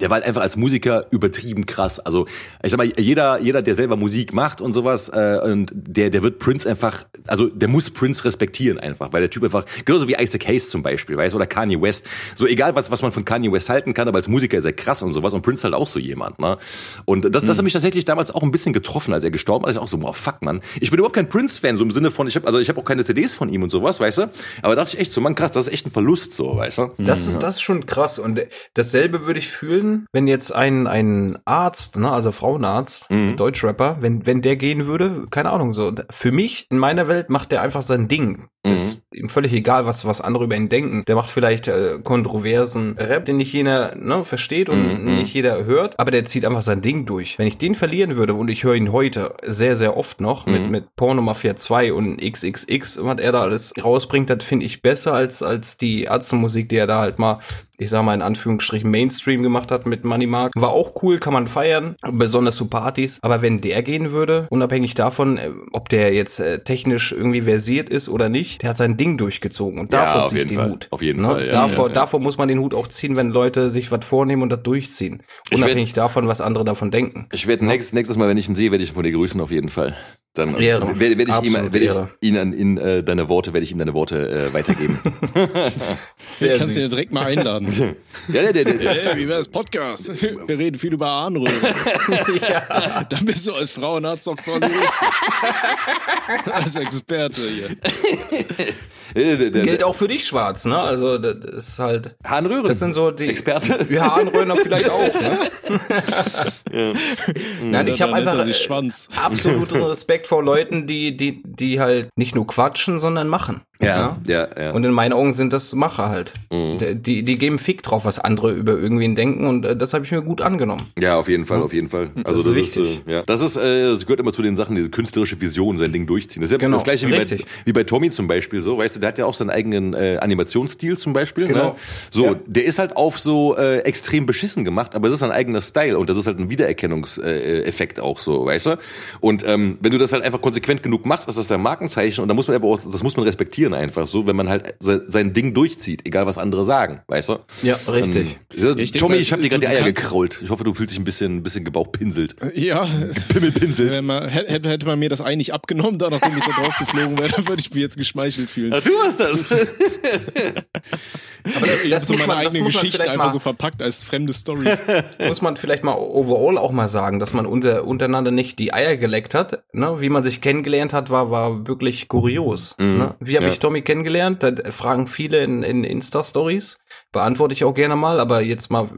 der war halt einfach als Musiker übertrieben krass. Also ich sag mal, jeder, jeder, der selber Musik macht und sowas, äh, und der, der wird Prince einfach, also der muss Prince respektieren einfach, weil der Typ einfach, genauso wie Isaac Hayes zum Beispiel, weißt oder Kanye West. So egal, was, was man von Kanye West halten kann, aber als Musiker ist er krass und sowas und Prince halt auch so jemand, ne? Und das, das hat mich tatsächlich damals auch ein bisschen getroffen, als er gestorben ist. Ich auch so, boah, fuck, man. Ich bin überhaupt kein Prince-Fan, so im Sinne von, ich habe also ich habe auch keine CDs von ihm und sowas, weißt du? Aber da dachte ich echt so, man, krass, das ist echt ein Verlust, so, weißt du? Das ist, das ist schon krass. Und dasselbe würde ich fühlen, wenn jetzt ein, ein Arzt, ne, also Frauenarzt, Mhm. Deutschrapper, wenn, wenn der gehen würde, keine Ahnung, so. Für mich, in meiner Welt, macht der einfach sein Ding. Mhm. Ist ihm völlig egal, was, was andere über ihn denken. Der macht vielleicht äh, kontroversen Rap, den nicht jeder ne, versteht und Mhm. nicht jeder hört, aber der zieht einfach sein Ding durch. Wenn ich den verlieren würde, und ich höre ihn heute sehr, sehr oft noch Mhm. mit, mit Porno Mafia 2 und XXX, was er da alles rausbringt, das finde ich besser als, als die Ärztemusik, die er da halt mal ich sag mal in Anführungsstrichen Mainstream gemacht hat mit Money Mark. War auch cool, kann man feiern, besonders zu Partys. Aber wenn der gehen würde, unabhängig davon, äh, ob der jetzt äh, technisch irgendwie versiert ist oder nicht, der hat sein Ding durchgezogen und Ja, davor ziehe ich den Fall. Hut. Auf jeden Ne? Fall, ja. davor, Ja, davor muss man den Hut auch ziehen, wenn Leute sich was vornehmen und das durchziehen. Unabhängig davon, was andere davon denken. Ich werde nächstes, nächstes Mal, wenn ich ihn sehe, werde ich ihn von dir grüßen auf jeden Fall. Dann Ehre. werde, werde ich ihm, Absolute werde ich ihn an ihn, äh, deine Worte, werde ich ihm deine Worte äh, weitergeben. Sehr kannst du ja direkt mal einladen. ja, der, der, der, Hey, wie wär's Podcast? Wir reden viel über Harnröhre. ja. Dann bist du als Frauenarzt auch quasi als Experte hier. der, der, der, Gilt auch für dich schwarz, ne? Also das ist halt. Harnröhren. Das sind so die Experte. Ja, Harnröhner vielleicht auch, ne? Nein, ich habe einfach äh, Schwanz. absoluten Respekt vor Leuten, die, die, die halt nicht nur quatschen, sondern machen. Ja, ja, ja. Und in meinen Augen sind das Macher halt. Die, die geben Fick drauf, was andere über irgendwen denken und äh, das habe ich mir gut angenommen. Ja, auf jeden Fall, auf jeden Fall. Also ist das ist, wichtig. äh, ja, das ist, äh, das gehört immer zu den Sachen, diese künstlerische Vision, sein Ding durchziehen. Das ist ja Genau, das gleiche wie bei, wie bei Tommy zum Beispiel, so, weißt du, der hat ja auch seinen eigenen äh, Animationsstil zum Beispiel. Ne? Genau. So, Ja. der ist halt auf so äh, extrem beschissen gemacht, aber es ist sein eigener Style und das ist halt ein Wiedererkennungseffekt Effekt auch so, weißt du? Und ähm, wenn du das halt einfach konsequent genug machst, ist das dein Markenzeichen und da muss man einfach auch, das muss man respektieren einfach so, wenn man halt se- sein Ding durchzieht, egal was andere sagen, weißt du? Ja, richtig. Ähm, Ich Tommy, mal, ich habe dir gerade die Eier gekrault. Ich hoffe, du fühlst dich ein bisschen, ein bisschen gebauchpinselt. Ja, Pimmelpinselt. wenn man, hätte, hätte man mir das Ei nicht abgenommen, da nachdem ich da drauf geflogen wäre, dann würde ich mich jetzt geschmeichelt fühlen. du hast das. Aber das, Ich habe so meine eigene Geschichte einfach mal, so verpackt als fremde Stories. muss man vielleicht mal overall auch mal sagen, dass man unter, untereinander nicht die Eier geleckt hat. Ne? Wie man sich kennengelernt hat, war, war wirklich kurios. Ne? Wie habe ja. ich Tommy kennengelernt? Da fragen viele in, in Insta-Stories. Beantworte ich auch gerne mal, aber jetzt mal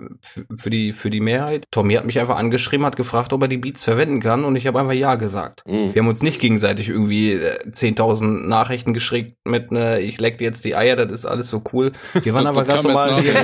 für die, für die Mehrheit. Tommy hat mich einfach angeschrieben, hat gefragt, ob er die Beats verwenden kann und ich habe einfach Ja gesagt. Wir haben uns nicht gegenseitig irgendwie äh, 10.000 Nachrichten geschickt mit ne, ich leck dir jetzt die Eier, das ist alles so cool. Wir waren aber ganz normal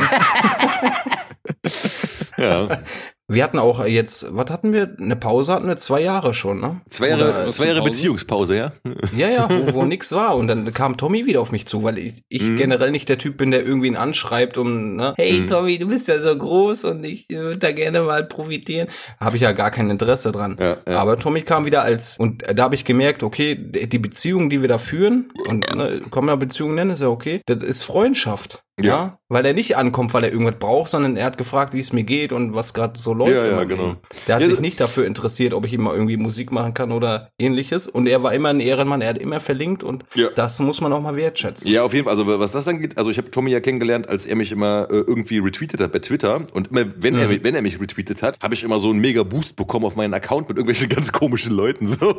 ja. Wir hatten auch jetzt, was hatten wir? Eine Pause hatten wir zwei Jahre schon, ne? Zwei Jahre, Oder- zwei Jahre Pause? Beziehungspause, ja? Ja, ja, wo, wo nix war. Und dann kam Tommy wieder auf mich zu, weil ich, ich Mhm. generell nicht der Typ bin, der irgendwen anschreibt und, ne, hey Tommy, du bist ja so groß und ich würde da gerne mal profitieren. Habe ich ja gar kein Interesse dran. Ja, ja. Aber Tommy kam wieder als, und da habe ich gemerkt, okay, die Beziehung, die wir da führen, und ne, kann man ja Beziehung nennen, ist ja okay, das ist Freundschaft. Ja. Ja. Weil er nicht ankommt, weil er irgendwas braucht, sondern er hat gefragt, wie es mir geht und was gerade so läuft. Ja, ja, genau. Der hat Ja, sich nicht dafür interessiert, ob ich ihm mal irgendwie Musik machen kann oder ähnliches. Und er war immer ein Ehrenmann, er hat immer verlinkt und Ja. das muss man auch mal wertschätzen. Ja, auf jeden Fall. Also was das angeht, also ich habe Tommy ja kennengelernt, als er mich immer äh, irgendwie retweetet hat bei Twitter. Und immer, wenn, er, mich- wenn er mich retweetet hat, habe ich immer so einen mega Boost bekommen auf meinen Account mit irgendwelchen ganz komischen Leuten. So.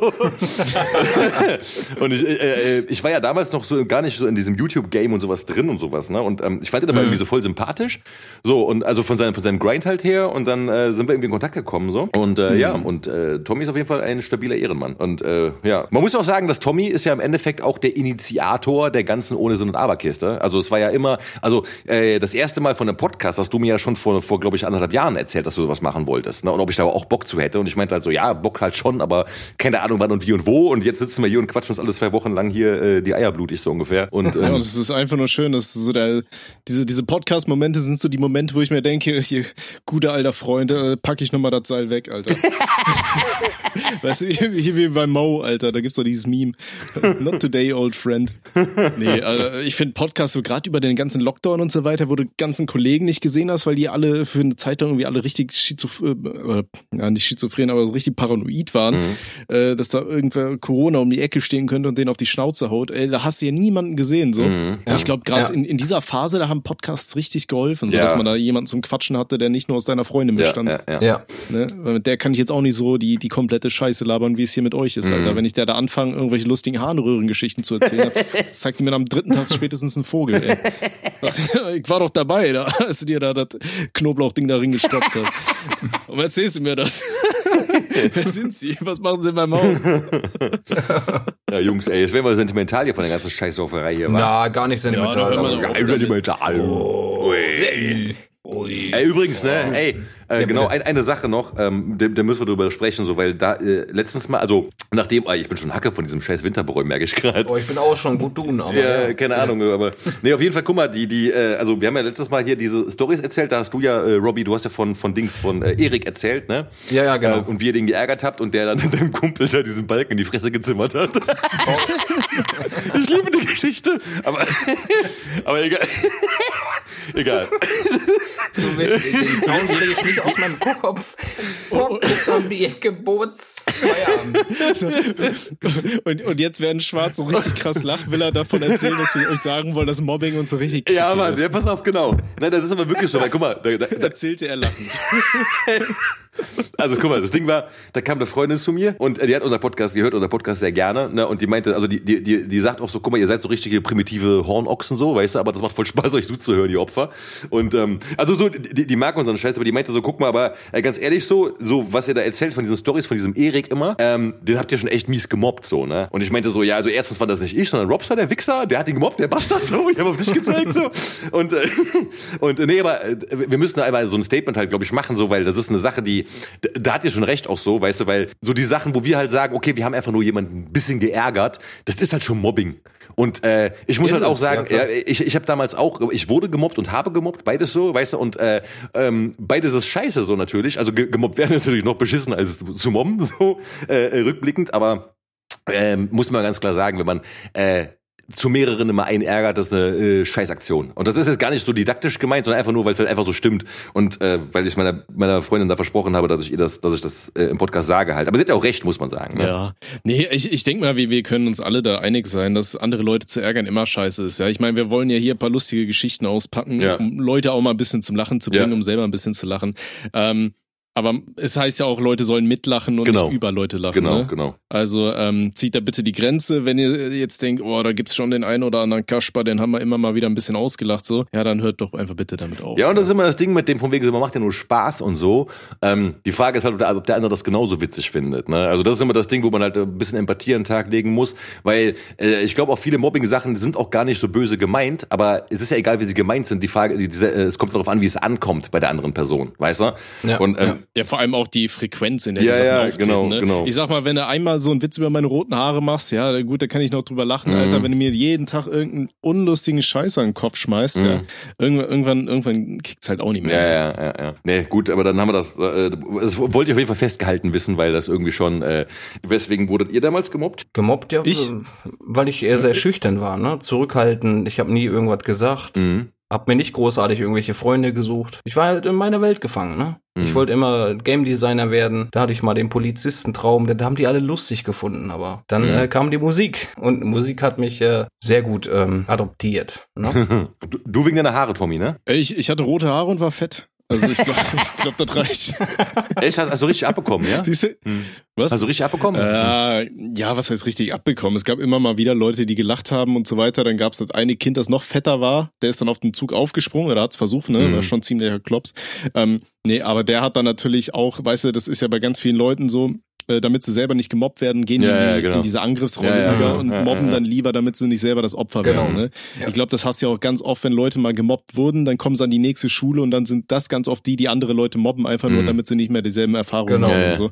und ich, äh, äh, ich war ja damals noch so gar nicht so in diesem YouTube-Game und sowas drin und sowas, ne? Und ähm, ich fand ihn aber irgendwie so voll sympathisch. So, und also von seinem, von seinem Grind halt her und dann äh, sind wir irgendwie in Kontakt gekommen. so Und äh, ja, und äh, Tommy ist auf jeden Fall ein stabiler Ehrenmann. Und äh, ja, man muss auch sagen, dass Tommy ist ja im Endeffekt auch der Initiator der ganzen Ohne Sinn und Aberkiste. Also es war ja immer, also äh, das erste Mal von einem Podcast hast du mir ja schon vor, vor glaube ich, anderthalb Jahren erzählt, dass du sowas machen wolltest. Ne? Und ob ich da auch Bock zu hätte. Und ich meinte halt so, ja, Bock halt schon, aber keine Ahnung wann und wie und wo. Und jetzt sitzen wir hier und quatschen uns alle zwei Wochen lang hier äh, die Eier blutig so ungefähr. Und Ja, ähm, und es ist einfach nur schön, dass so der, diese, diese Podcast-Momente sind so die Momente, wo ich mir denke, hier, gute alter Freund, äh, pack ich nochmal das Seil weg, Alter. weißt du, hier, hier wie bei Mo, Alter, da gibt's doch dieses Meme. Not today, old friend. Nee, also ich finde Podcasts so gerade über den ganzen Lockdown und so weiter, wo du ganzen Kollegen nicht gesehen hast, weil die alle für eine Zeit lang irgendwie alle richtig schizophren, äh, ja nicht schizophren, aber so richtig paranoid waren, mhm. äh, dass da irgendwer Corona um die Ecke stehen könnte und den auf die Schnauze haut. Ey, da hast du ja niemanden gesehen, so. Mhm. Ja. Ich glaube, gerade ja. in, in dieser Phase, da haben Podcasts richtig geholfen, so, ja. dass man da jemanden zum Quatschen hatte, der nicht nur aus deiner Freundin bestand. Ja, ja, ja. Ne? Weil mit der kann ich jetzt auch nicht so die, die komplette Scheiße labern, wie es hier mit euch ist, mhm. Alter. Wenn ich der da anfange, irgendwelche lustigen Harnröhrengeschichten zu erzählen, zeigt die mir am dritten Tag spätestens einen Vogel, ey. Ich war doch dabei, da, als du dir da das Knoblauchding da reingestopft hast. Und erzählst du mir das? Wer sind Sie? Was machen Sie in meinem Haus? ja, Jungs, ey, jetzt werden wir sentimental hier von der ganzen Scheißsauferei hier? Na, gar nicht sentimental. Ja, gar nicht sentimental. Oh. Ui. Ey, übrigens, ne, ey, äh, ja, genau, ein, eine Sache noch, ähm, da, da müssen wir drüber sprechen, so, weil da äh, letztens mal, also nachdem, äh, ich bin schon Hacke von diesem scheiß Winterbräu, merke ich gerade. Oh, ich bin auch schon gut tun, aber. Ja, ja. keine Ahnung, aber. Nee, auf jeden Fall, guck mal, die, die, äh, also wir haben ja letztes Mal hier diese Stories erzählt, da hast du ja, äh, Robbie, du hast ja von, von Dings, von äh, Erik erzählt, ne? Ja, ja, genau. Äh, und wie ihr den geärgert habt und der dann deinem Kumpel da diesen Balken in die Fresse gezimmert hat. Oh. ich liebe die Geschichte, aber, aber egal. Egal. Du wirst den Sound kriege ich nicht aus meinem Kopf. Bock ist um die Ecke, Boots. und, und jetzt werden Schwarz so richtig krass lacht, will er davon erzählen, dass wir euch sagen wollen, dass Mobbing und so richtig Ja, Mann, ja, pass auf, genau. Nein, das ist aber wirklich so, weil guck mal. Da, da, da erzählte er lachend. Also guck mal, das Ding war, da kam eine Freundin zu mir und äh, die hat unser Podcast gehört, unser Podcast sehr gerne, ne? Und die meinte, also die, die, die, die sagt auch so, guck mal, ihr seid so richtige primitive Hornochsen so, weißt du, aber das macht voll Spaß, euch zuzuhören, die Opfer. Und ähm, also so, die, die mag unseren Scheiß, aber die meinte so, guck mal, aber äh, ganz ehrlich so, so was ihr da erzählt von diesen Stories von diesem Erik immer, ähm, den habt ihr schon echt mies gemobbt, so, ne? Und ich meinte so, ja, also erstens war das nicht ich, sondern Robster, der Wichser, der hat ihn gemobbt, der Bastard, so, ich habe auf dich gezeigt, so. Und, äh, und äh, nee, aber äh, wir müssen da einmal so ein Statement halt, glaube ich, machen, so, weil das ist eine Sache, die, da hat ihr schon recht auch so, weißt du, weil so die Sachen, wo wir halt sagen, okay, wir haben einfach nur jemanden ein bisschen geärgert, das ist halt schon Mobbing. Und äh, ich muss ist halt auch sagen, ja, ich, ich habe damals auch, ich wurde gemobbt und habe gemobbt, beides so, weißt du, und äh, ähm, beides ist scheiße so natürlich. Also gemobbt werden ist natürlich noch beschissen als zu mobben, so äh, rückblickend, aber ähm, muss man ganz klar sagen, wenn man äh, zu mehreren immer einen ärgert, das ist eine äh, Scheißaktion. Und das ist jetzt gar nicht so didaktisch gemeint, sondern einfach nur, weil es halt einfach so stimmt. Und äh, weil ich meiner, meiner Freundin da versprochen habe, dass ich ihr das, dass ich das äh, im Podcast sage halt. Aber sie hat ja auch recht, muss man sagen. Ne? Ja. Nee, ich, ich denke mal, wir, wir können uns alle da einig sein, dass andere Leute zu ärgern immer scheiße ist. Ja, ich meine, wir wollen ja hier ein paar lustige Geschichten auspacken, ja. um Leute auch mal ein bisschen zum Lachen zu bringen, ja. um selber ein bisschen zu lachen. Ähm, aber es heißt ja auch, Leute sollen mitlachen und genau. nicht über Leute lachen. Genau, ne? genau. Also ähm, zieht da bitte die Grenze, wenn ihr jetzt denkt, oh, da gibt's schon den einen oder anderen Kasper, den haben wir immer mal wieder ein bisschen ausgelacht, so. Ja, dann hört doch einfach bitte damit auf. Ja, und das ist immer das Ding mit dem, von wegen, man macht ja nur Spaß und so. Ähm, die Frage ist halt, ob der, ob der andere das genauso witzig findet. Ne? Also das ist immer das Ding, wo man halt ein bisschen Empathie an den Tag legen muss, weil äh, ich glaube auch viele Mobbing-Sachen sind auch gar nicht so böse gemeint, aber es ist ja egal, wie sie gemeint sind. Die Frage, die, diese, äh, es kommt darauf an, wie es ankommt bei der anderen Person, weißt du? Ja, und, ähm, ja. Ja vor allem auch die Frequenz, in der ja, die Sachen ja, auftreten. Genau, ne? genau. Ich sag mal, wenn du einmal so einen Witz über meine roten Haare machst, ja, gut, da kann ich noch drüber lachen, mhm. Alter. Wenn du mir jeden Tag irgendeinen unlustigen Scheiß an den Kopf schmeißt, mhm. ja, irgendwann, irgendwann, irgendwann kickt's halt auch nicht mehr. Ja, ja, ja, ja. Nee, gut, aber dann haben wir das, äh, das wollt ihr auf jeden Fall festgehalten wissen, weil das irgendwie schon, äh, weswegen wurdet ihr damals gemobbt? Gemobbt, ja, ich? weil ich eher sehr schüchtern war, ne? Zurückhaltend, ich habe nie irgendwas gesagt. Mhm. Hab mir nicht großartig irgendwelche Freunde gesucht. Ich war halt in meiner Welt gefangen, ne? Mhm. Ich wollte immer Game Designer werden. Da hatte ich mal den Polizistentraum. Da haben die alle lustig gefunden, aber dann mhm. äh, kam die Musik und Musik hat mich äh, sehr gut ähm, adoptiert. Ne? du, du wegen deiner Haare, Tommy, ne? Ich, ich hatte rote Haare und war fett. Also ich glaube, glaub, das reicht. Echt? Hast du richtig abbekommen, ja? Siehste, hm. Was? Hast du richtig abbekommen? Äh, ja, was heißt richtig abbekommen? Es gab immer mal wieder Leute, die gelacht haben und so weiter. Dann gab es das eine Kind, das noch fetter war. Der ist dann auf den Zug aufgesprungen oder hat's versucht, ne? Mhm. War schon ziemlicher Klops. Ähm, nee, aber der hat dann natürlich auch, weißt du, das ist ja bei ganz vielen Leuten so, äh, damit sie selber nicht gemobbt werden, gehen ja, in, die, ja, genau. in, diese Angriffsrolle ja, über und mobben dann lieber, damit sie nicht selber das Opfer genau. werden. Ne? Ich glaube, das hast du ja auch ganz oft, wenn Leute mal gemobbt wurden, dann kommen sie an die nächste Schule und dann sind das ganz oft die, die andere Leute mobben, einfach mhm. nur, damit sie nicht mehr dieselben Erfahrungen genau. haben. Und, so.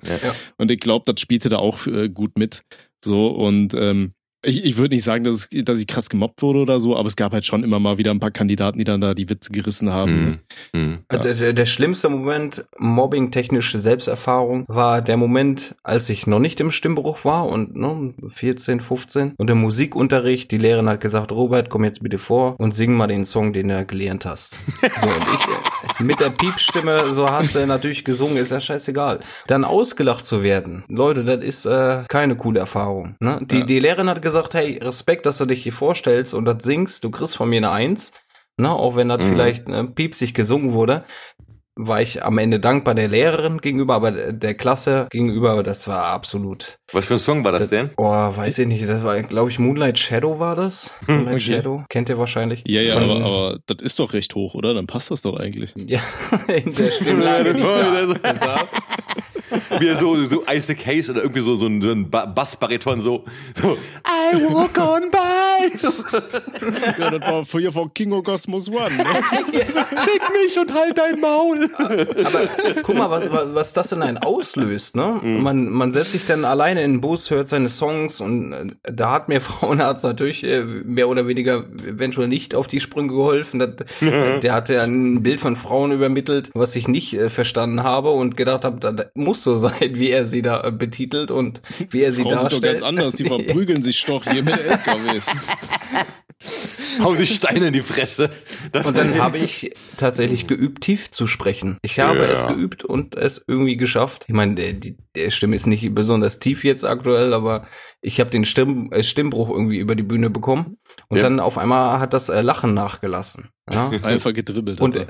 und ich glaube, das spielte da auch äh, gut mit. So und ähm, Ich, ich würde nicht sagen, dass, es, dass ich krass gemobbt wurde oder so, aber es gab halt schon immer mal wieder ein paar Kandidaten, die dann da die Witze gerissen haben. Hm. Hm. Ja. Der, der, der, schlimmste Moment, mobbing-technische Selbsterfahrung, war der Moment, als ich noch nicht im Stimmbruch war und ne, 14, 15 und im Musikunterricht, die Lehrerin hat gesagt, Robert, komm jetzt bitte vor und sing mal den Song, den du gelernt hast. So, und ich mit der Piepstimme, so hast du natürlich gesungen, ist ja scheißegal. Dann ausgelacht zu werden, Leute, das ist äh, keine coole Erfahrung. Ne? Die, ja. die Lehrerin hat gesagt, hey, Respekt, dass du dich hier vorstellst und das singst, du kriegst von mir eine Eins, ne, auch wenn das mhm. vielleicht äh, piepsig gesungen wurde, war ich am Ende dankbar der Lehrerin gegenüber, aber der Klasse gegenüber, das war absolut. Was für ein Song war das, das denn? Oh, weiß ich nicht. Das war, glaube ich, Moonlight Shadow war das. Hm, Moonlight okay. Shadow. Kennt ihr wahrscheinlich. Ja, ja, aber, aber das ist doch recht hoch, oder? Dann passt das doch eigentlich. Ja, in der da Wie er so, so Isaac Hayes oder irgendwie so, so ein, so ein Bassbariton so, so, I walk on by. ja, das war früher von King of Cosmos One. Ne? Fick mich und halt dein Maul. Aber guck mal, was, was das denn einen auslöst, ne? Mhm. Man, man setzt sich dann alleine in den Bus, hört seine Songs und äh, da hat mir Frauenarzt natürlich äh, mehr oder weniger eventuell nicht auf die Sprünge geholfen. Das, der hatte ein Bild von Frauen übermittelt, was ich nicht äh, verstanden habe und gedacht habe, das muss so sein, wie er sie da betitelt und wie er sie Frauen darstellt. Sind doch ganz anders, die verprügeln sich doch hier mit LKWs. Hau sich Steine in die Fresse. Das und dann habe ich tatsächlich geübt, tief zu sprechen. Ich habe ja. es geübt und es irgendwie geschafft. Ich meine, die der Stimme ist nicht besonders tief jetzt aktuell, aber ich habe den Stimm, äh, Stimmbruch irgendwie über die Bühne bekommen. Und ja. dann auf einmal hat das äh, Lachen nachgelassen. Ja? Einfach gedribbelt. Und äh,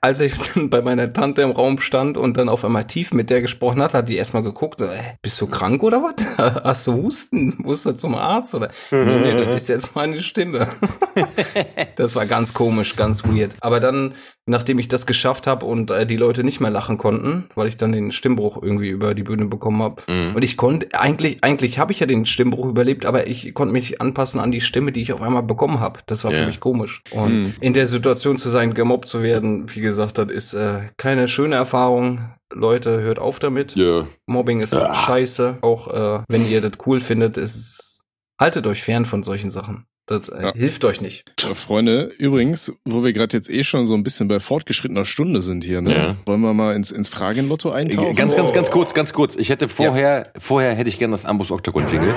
als ich bei meiner Tante im Raum stand und dann auf einmal tief mit der gesprochen hat, hat die erstmal geguckt, äh, bist du krank oder was? Hast du Husten? Musst du zum Arzt? Oder? nee, nee, das ist jetzt meine Stimme. das war ganz komisch, ganz weird. Aber dann, nachdem ich das geschafft habe und äh, die Leute nicht mehr lachen konnten, weil ich dann den Stimmbruch irgendwie über die Bühne bekommen habe. Mhm. Und ich konnte, eigentlich, eigentlich habe ich ja den Stimmbruch überlebt, aber ich konnte mich anpassen an die Stimme, die ich auf einmal bekommen habe. Das war yeah. für mich komisch. Und mhm. in der Situation zu sein, gemobbt zu werden, wie gesagt, das ist äh, keine schöne Erfahrung. Leute, hört auf damit. Yeah. Mobbing ist ah. scheiße. Auch äh, wenn ihr das cool findet, ist haltet euch fern von solchen Sachen. Das äh, ja. hilft euch nicht. Ja, Freunde, übrigens, wo wir gerade jetzt eh schon so ein bisschen bei fortgeschrittener Stunde sind hier, ne? Ja. Wollen wir mal ins, ins Fragenlotto eintauchen? Ganz, ganz, ganz kurz, ganz kurz. Ich hätte vorher, vorher hätte ich gerne das Ambus Octagon Jingle.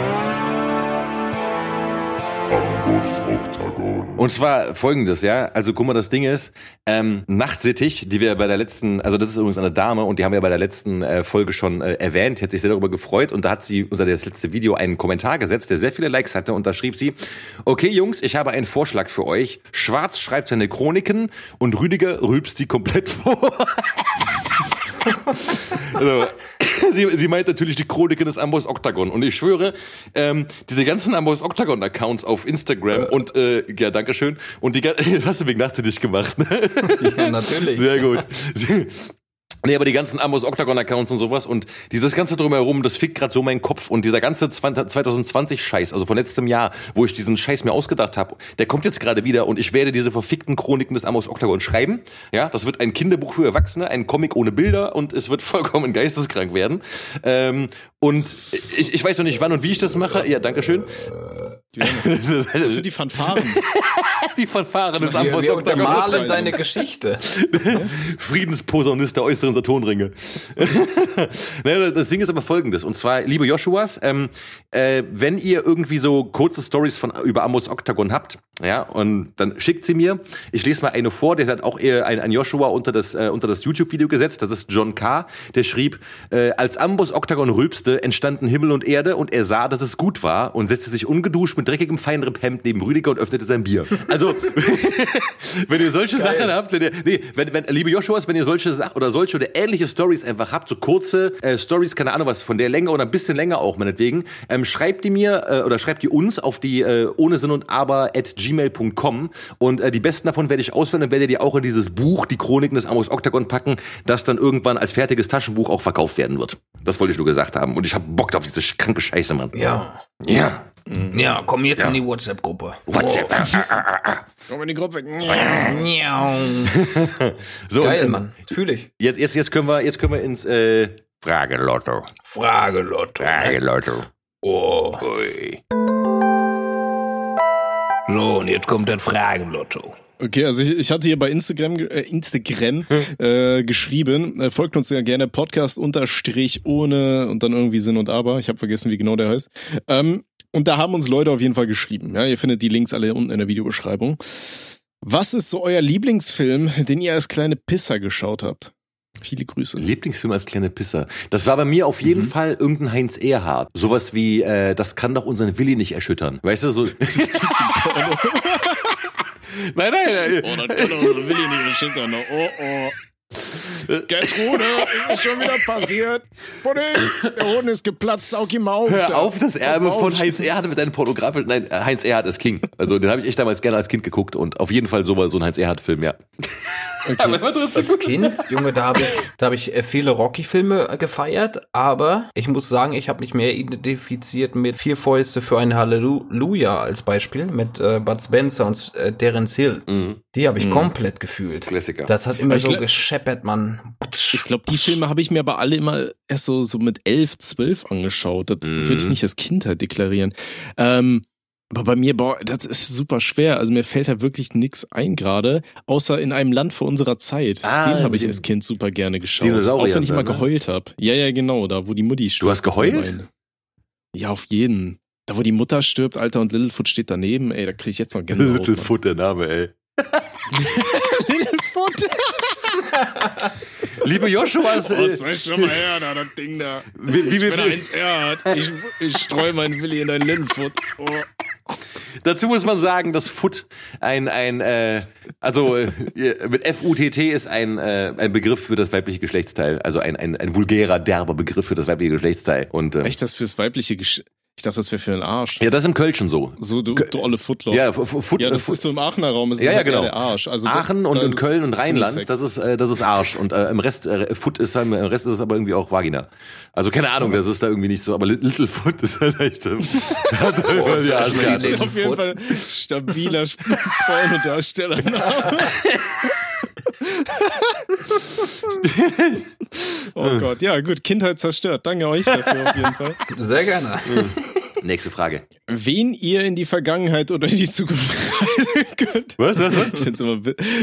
Und zwar folgendes, ja. Also guck mal, das Ding ist, ähm, Nachtsittig, die wir bei der letzten, also das ist übrigens eine Dame und die haben wir bei der letzten äh, Folge schon äh, erwähnt, die hat sich sehr darüber gefreut und da hat sie unter das letzte Video einen Kommentar gesetzt, der sehr viele Likes hatte und da schrieb sie, okay Jungs, ich habe einen Vorschlag für euch. Schwarz schreibt seine Chroniken und Rüdiger rülpst sie komplett vor. Also, sie, sie meint natürlich die Chroniken des Amboss Octagon. Und ich schwöre, ähm, diese ganzen Amboss Octagon-Accounts auf Instagram und, äh, ja, dankeschön. Und die, das hast du wegen Nacht gemacht, ne? Ja, natürlich. Sehr gut. Nee, aber die ganzen Amos Octagon-Accounts und sowas und dieses ganze drumherum, das fickt gerade so meinen Kopf und dieser ganze 2020-Scheiß, also von letztem Jahr, wo ich diesen Scheiß mir ausgedacht habe, der kommt jetzt gerade wieder und ich werde diese verfickten Chroniken des Amos Octagon schreiben. Ja, das wird ein Kinderbuch für Erwachsene, ein Comic ohne Bilder und es wird vollkommen geisteskrank werden. Ähm, und ich, ich weiß noch nicht, wann und wie ich das mache. Ja, Dankeschön. Das sind die Fanfaren. die Fanfaren des Amos wir, wir untermalen deine Geschichte. Friedensposaunist der äußeren Saturnringe. das Ding ist aber folgendes. Und zwar, liebe Joshuas, ähm, äh, wenn ihr irgendwie so kurze Stories von über Amos Octagon habt, ja, und dann schickt sie mir. Ich lese mal eine vor, der hat auch eher ein, ein Joshua unter das, äh, unter das YouTube-Video gesetzt. Das ist John K., der schrieb, äh, als Amos Octagon rülpste, entstanden Himmel und Erde und er sah, dass es gut war und setzte sich ungeduscht mit dreckigem Feinripphemd neben Rüdiger und öffnete sein Bier. Also, wenn ihr solche Geil. Sachen habt, wenn ihr, nee, wenn, wenn, liebe Joshuas, wenn ihr solche Sachen oder solche oder ähnliche Stories einfach habt, so kurze äh, Stories, keine Ahnung was, von der Länge oder ein bisschen länger auch meinetwegen, ähm, schreibt die mir äh, oder schreibt die uns auf die äh, ohne Sinn und aber at gmail.com und äh, die besten davon werde ich auswählen und werde die auch in dieses Buch, die Chroniken des Amos Octagon packen, das dann irgendwann als fertiges Taschenbuch auch verkauft werden wird. Das wollte ich nur gesagt haben und ich habe Bock auf diese kranke Scheiße, Mann. Ja. Ja. Ja, komm jetzt ja. in die WhatsApp-Gruppe. WhatsApp. Oh. Komm in die Gruppe. so, Geil, ähm, Mann. Fühle ich. Jetzt, jetzt, jetzt können wir, jetzt können wir ins äh, Fragelotto. Fragelotto. Fragelotto. Oh. Ui. und jetzt kommt das Fragenlotto. Okay, also ich, ich hatte hier bei Instagram, äh, Instagram äh, geschrieben, äh, folgt uns ja gerne Podcast unterstrich ohne und dann irgendwie Sinn und Aber. Ich habe vergessen, wie genau der heißt. Ähm, und da haben uns Leute auf jeden Fall geschrieben. Ja, ihr findet die Links alle unten in der Videobeschreibung. Was ist so euer Lieblingsfilm, den ihr als kleine Pisser geschaut habt? Viele Grüße. Lieblingsfilm als kleine Pisser. Das war bei mir auf jeden Mhm. Fall irgendein Heinz Erhardt. Sowas wie, äh, das kann doch unseren Willi nicht erschüttern. Weißt du, so. nein, nein, nein. Oh, das kann unsere Willi nicht erschüttern. Oh, oh. Gertrude, ist schon wieder passiert. Pudding, der Hoden ist geplatzt, saug ihm auf. Hör auf, das Erbe von. Heinz Erhardt mit deinem Pornografischen. Nein, Heinz Erhardt ist King. Also den habe ich echt damals gerne als Kind geguckt und auf jeden Fall so war so ein Heinz Erhardt-Film, ja. Okay. Als Kind, Junge, da habe ich, da habe ich äh, viele Rocky-Filme äh, gefeiert, aber ich muss sagen, ich habe mich mehr identifiziert mit Vier Fäuste für ein Halleluja als Beispiel mit äh, Bud Spencer und äh, Terence Hill. Die habe ich komplett gefühlt. Klassiker. Das hat immer Ich so gla- gescheppert, man. Ich glaube, die Filme habe ich mir aber alle immer erst so, so mit elf, zwölf angeschaut. Das würde ich nicht als Kindheit deklarieren. Ähm, aber bei mir, boah, das ist super schwer. Also mir fällt da wirklich nichts ein gerade, außer in einem Land vor unserer Zeit. Ah, Den habe ich als Kind super gerne geschaut. Dinosauriern Auch wenn ich mal ne? geheult habe. Ja, ja, genau, da wo die Mutti stirbt. hast geheult? Ja, auf jeden. Da wo die Mutter stirbt, Alter, und Littlefoot steht daneben, ey, da kriege ich jetzt noch Gänsehaut. Mann. Littlefoot, der Name, ey. Littlefoot. Liebe Joshua, Oh, zeig schon mal her, da, das Ding da. wie, wie, Ich bin wie, eins Erhard. Ich, ich streue meinen Willi in dein Lindenfoot. Oh. dazu muss man sagen, dass Foot ein, ein äh, also äh, mit F-U-T-T ist ein, äh, ein Begriff für das weibliche Geschlechtsteil. Also ein, ein, ein vulgärer, derber Begriff für das weibliche Geschlechtsteil. Und äh, Echt das fürs weibliche Gesch Ich dachte, das wäre für einen Arsch. ja, das ist im Kölschen so. So, du, du olle Footlock. Ja, Foot, Ja, das Foot- ist so im Aachener Raum. Ist Ja, ja, halt genau. Der Arsch. Also da- Aachen und da in Köln und Rheinland, Unisex. das ist, äh, das ist Arsch. Und äh, im Rest, äh, Foot ist dann, im Rest ist es aber irgendwie auch Vagina. Also keine Ahnung, das ist da irgendwie nicht so, aber Li- Littlefoot ist halt echt. ähm, hat das ja, ist auf jeden Fall stabiler Pornodarsteller. oh Gott, ja gut, Kindheit zerstört. Danke euch dafür auf jeden Fall. Sehr gerne. Nächste Frage. Wen ihr in die Vergangenheit oder in die Zukunft reisen könnt. Was, was, was? Ich, find's immer,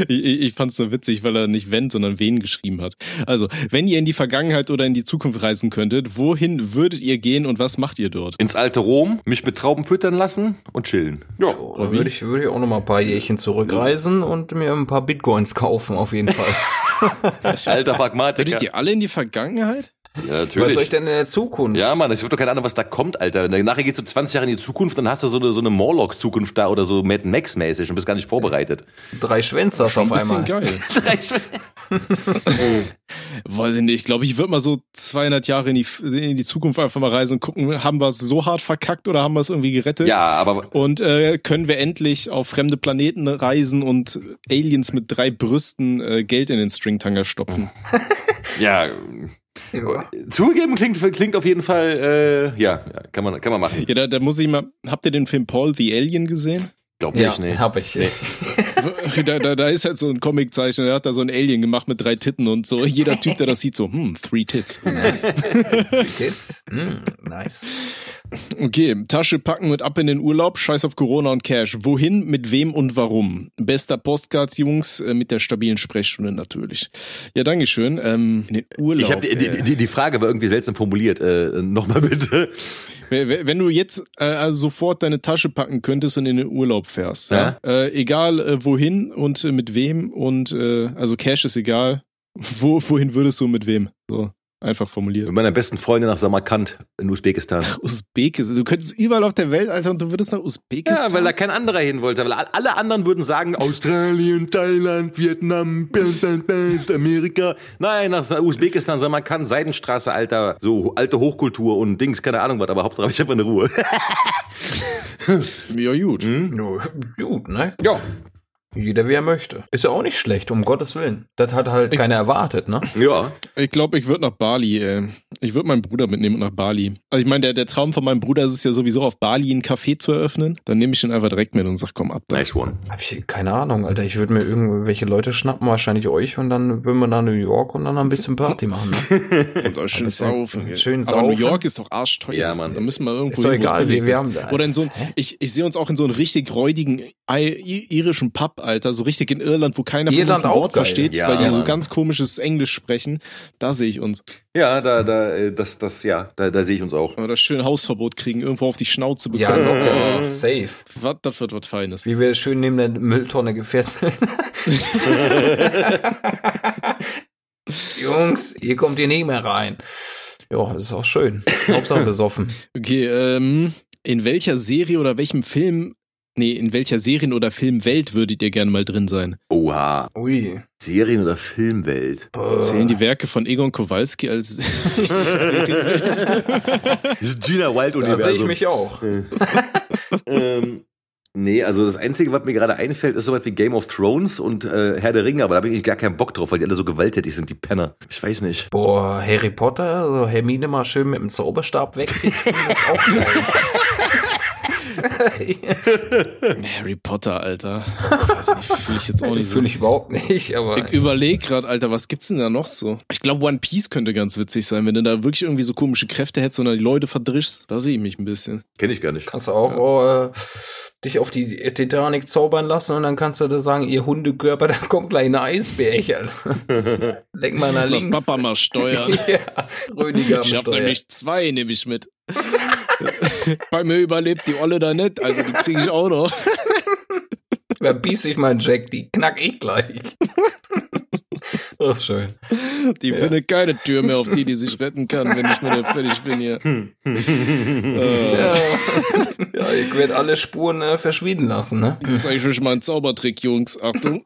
ich, ich fand's so witzig, weil er nicht wenn, sondern wen geschrieben hat. Also, wenn ihr in die Vergangenheit oder in die Zukunft reisen könntet, wohin würdet ihr gehen und was macht ihr dort? Ins alte Rom, mich mit Trauben füttern lassen und chillen. Ja. Da würde ich, würde ich auch noch mal ein paar Jährchen zurückreisen und mir ein paar Bitcoins kaufen, auf jeden Fall. Alter Pragmatiker. Würdet ihr alle in die Vergangenheit? Ja, Was soll ich natürlich. denn in der Zukunft? Ja, Mann, ich habe doch keine Ahnung, was da kommt, Alter. Nachher gehst du 20 Jahre in die Zukunft, dann hast du so eine, so eine Morlock-Zukunft da oder so Mad Max-mäßig und bist gar nicht vorbereitet. Drei Schwänze hast du Schon auf ein bisschen einmal. geil. Weiß ich nicht. Ich glaube, ich würde mal so 200 Jahre in die, in die Zukunft einfach mal reisen und gucken, haben wir es so hart verkackt oder haben wir es irgendwie gerettet? Ja, aber Und äh, können wir endlich auf fremde Planeten reisen und Aliens mit drei Brüsten äh, Geld in den Stringtanger stopfen? ja, Ja. zugegeben klingt, klingt auf jeden Fall, äh, ja, ja, kann man, kann man machen. Ja, da, da muss ich mal. Habt ihr den Film Paul the Alien gesehen? Glaub Ja, nicht, nee. hab ich. Da, da, da ist halt so ein Comiczeichner, der hat da so ein Alien gemacht mit drei Titten und so. Jeder Typ, der das sieht, so, hm, three tits. Nice. Kids? Mm, nice. Okay, Tasche packen und ab in den Urlaub, scheiß auf Corona und Cash. Wohin, mit wem und warum? Bester Postcards, Jungs, äh, mit der stabilen Sprechstunde natürlich. Ja, Dankeschön. Ähm, in den Urlaub. Ich habe die, äh, die, die, die Frage war irgendwie seltsam formuliert. Äh, Nochmal bitte. Wenn du jetzt äh, also sofort deine Tasche packen könntest und in den Urlaub fährst, ja? Äh, egal äh, wohin und äh, mit wem und äh, also Cash ist egal, wo wohin würdest du mit wem? So einfach formuliert. Mit meiner besten Freundin nach Samarkand in Usbekistan. Usbekistan, du könntest überall auf der Welt, Alter, und du würdest nach Usbekistan. Ja, weil da kein anderer hin wollte. Weil all- alle anderen würden sagen, Australien, Thailand, Vietnam, Band, Band, Band, Amerika. Nein, nach Usbekistan, Samarkand, Seidenstraße, Alter, so alte Hochkultur und Dings, keine Ahnung was, aber Hauptsache hab ich einfach eine Ruhe. ja gut. Hm? No, gut, ne? ja. Jeder wie er möchte. Ist ja auch nicht schlecht, um Gottes Willen. Das hat halt Ich- keiner erwartet, ne? Ja. Ich glaube, ich würde nach Bali, ey. Ich würde meinen Bruder mitnehmen und nach Bali. Also ich meine, der, der Traum von meinem Bruder ist es ja sowieso auf Bali ein Café zu eröffnen. Dann nehme ich ihn einfach direkt mit und sag, komm ab da. Nice one. Hab ich keine Ahnung, Alter. Ich würde mir irgendwelche Leute schnappen, wahrscheinlich euch, und dann würden wir nach New York und dann ein bisschen Party machen. Ne? Und da schön saufen. ey. schön Aber New saufen. York ist doch arschteuer. Ja, Mann. Da müssen wir irgendwo Ist doch hin, egal, wir- wir haben da- Oder in so ein, ich, ich sehe uns auch in so einen richtig räudigen irischen Pub, Alter. So richtig in Irland, wo keiner von Irland uns ein auch Wort geil. versteht, Ja, weil die so Mann. ganz komisches Englisch sprechen. Da sehe ich uns. Ja, da, da, äh, das, das, ja, da, da sehe ich uns auch. Oder das schöne Hausverbot kriegen, irgendwo auf die Schnauze Ja, bekommen. locker. Safe. Was, das wird was Feines. Wie wir schön neben der Mülltonne gefesselt. Jungs, hier kommt ihr nicht mehr rein. Ja, ist auch schön. Hauptsache besoffen. Okay, ähm, in welcher Serie oder welchem Film, nee, in welcher Serien- oder Filmwelt würdet ihr gerne mal drin sein? Oha. Ui. Serien- oder Filmwelt. Zählen die Werke von Egon Kowalski als Gina Da sehe ich Wild-Universum. mich auch. ähm, nee, also das Einzige, was mir gerade einfällt, ist sowas wie Game of Thrones und äh, Herr der Ringe, aber da habe ich eigentlich gar keinen Bock drauf, weil die alle so gewalttätig sind, die Penner. Ich weiß nicht. Boah, Harry Potter, also Hermine mal schön mit dem Zauberstab wegfixen, das ist auch geil. Harry Potter, Alter. Weiß nicht, fühle ich jetzt auch nicht so. Fühle ich überhaupt nicht, aber Ich überleg gerade, Alter, was gibt's denn da noch so? Ich glaube, One Piece könnte ganz witzig sein, wenn du da wirklich irgendwie so komische Kräfte hättest und dann die Leute verdrischst. Da sehe ich mich ein bisschen. Kenne ich gar nicht. kannst du auch oh, äh, dich auf die Titanic zaubern lassen und dann kannst du da sagen, ihr Hundekörper, da kommt gleich ein Eisbärchen. Lenk mal nach Lass links. Papa mal steuern. ja, Rödiger am Ich hab Steuer. nämlich zwei, nehme ich mit. Bei mir überlebt die Olle da nicht, also die kriege ich auch noch. Da biss ich mein Jack, die knack ich gleich. Ist schön. Die findet keine Tür mehr, auf die die sich retten kann, wenn ich mal fertig bin hier. äh, Ja, ja ich werde alle Spuren äh, verschwinden lassen, ne? jetzt zeige ich euch mal einen Zaubertrick, Jungs. Achtung.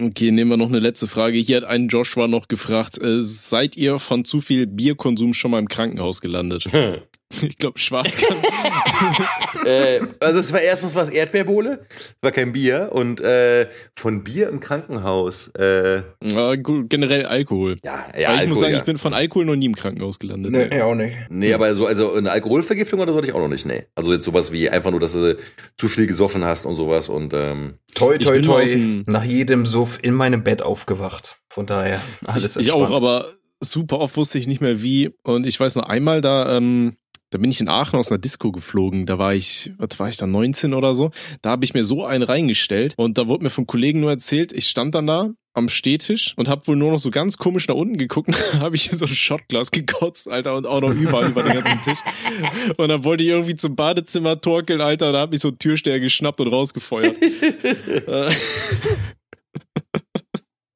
Okay, nehmen wir noch eine letzte Frage. Hier hat ein Joshua noch gefragt, äh, seid ihr von zu viel Bierkonsum schon mal im Krankenhaus gelandet? Ich glaube, schwarz kann. äh, also es war erstens was Erdbeerbohle, es war kein Bier und äh, von Bier im Krankenhaus. Äh, Ja, generell Alkohol. ja, Weil ja, ich muss Alkohol, sagen, ja. ich bin von Alkohol noch nie im Krankenhaus gelandet. Nee, auch nicht. Nee, aber so, also eine Alkoholvergiftung oder so hatte ich auch noch nicht, nee. Also jetzt sowas wie einfach nur, dass du zu viel gesoffen hast und sowas und ähm, Toi, Ich toi, toi. dem- Nach jedem Suff in meinem Bett aufgewacht. Von daher, alles ich, ich auch, aber super oft wusste ich nicht mehr wie. Und ich weiß noch einmal, da, ähm, da bin ich in Aachen aus einer Disco geflogen. Da war ich, was war ich da, 19 oder so. Da habe ich mir so einen reingestellt und da wurde mir vom Kollegen nur erzählt, ich stand dann da am Stehtisch und habe wohl nur noch so ganz komisch nach unten geguckt. habe ich in so ein Shotglas gekotzt, Alter, und auch noch überall über den ganzen Tisch. Und dann wollte ich irgendwie zum Badezimmer torkeln, Alter. Da habe ich so einen Türsteher geschnappt und rausgefeuert.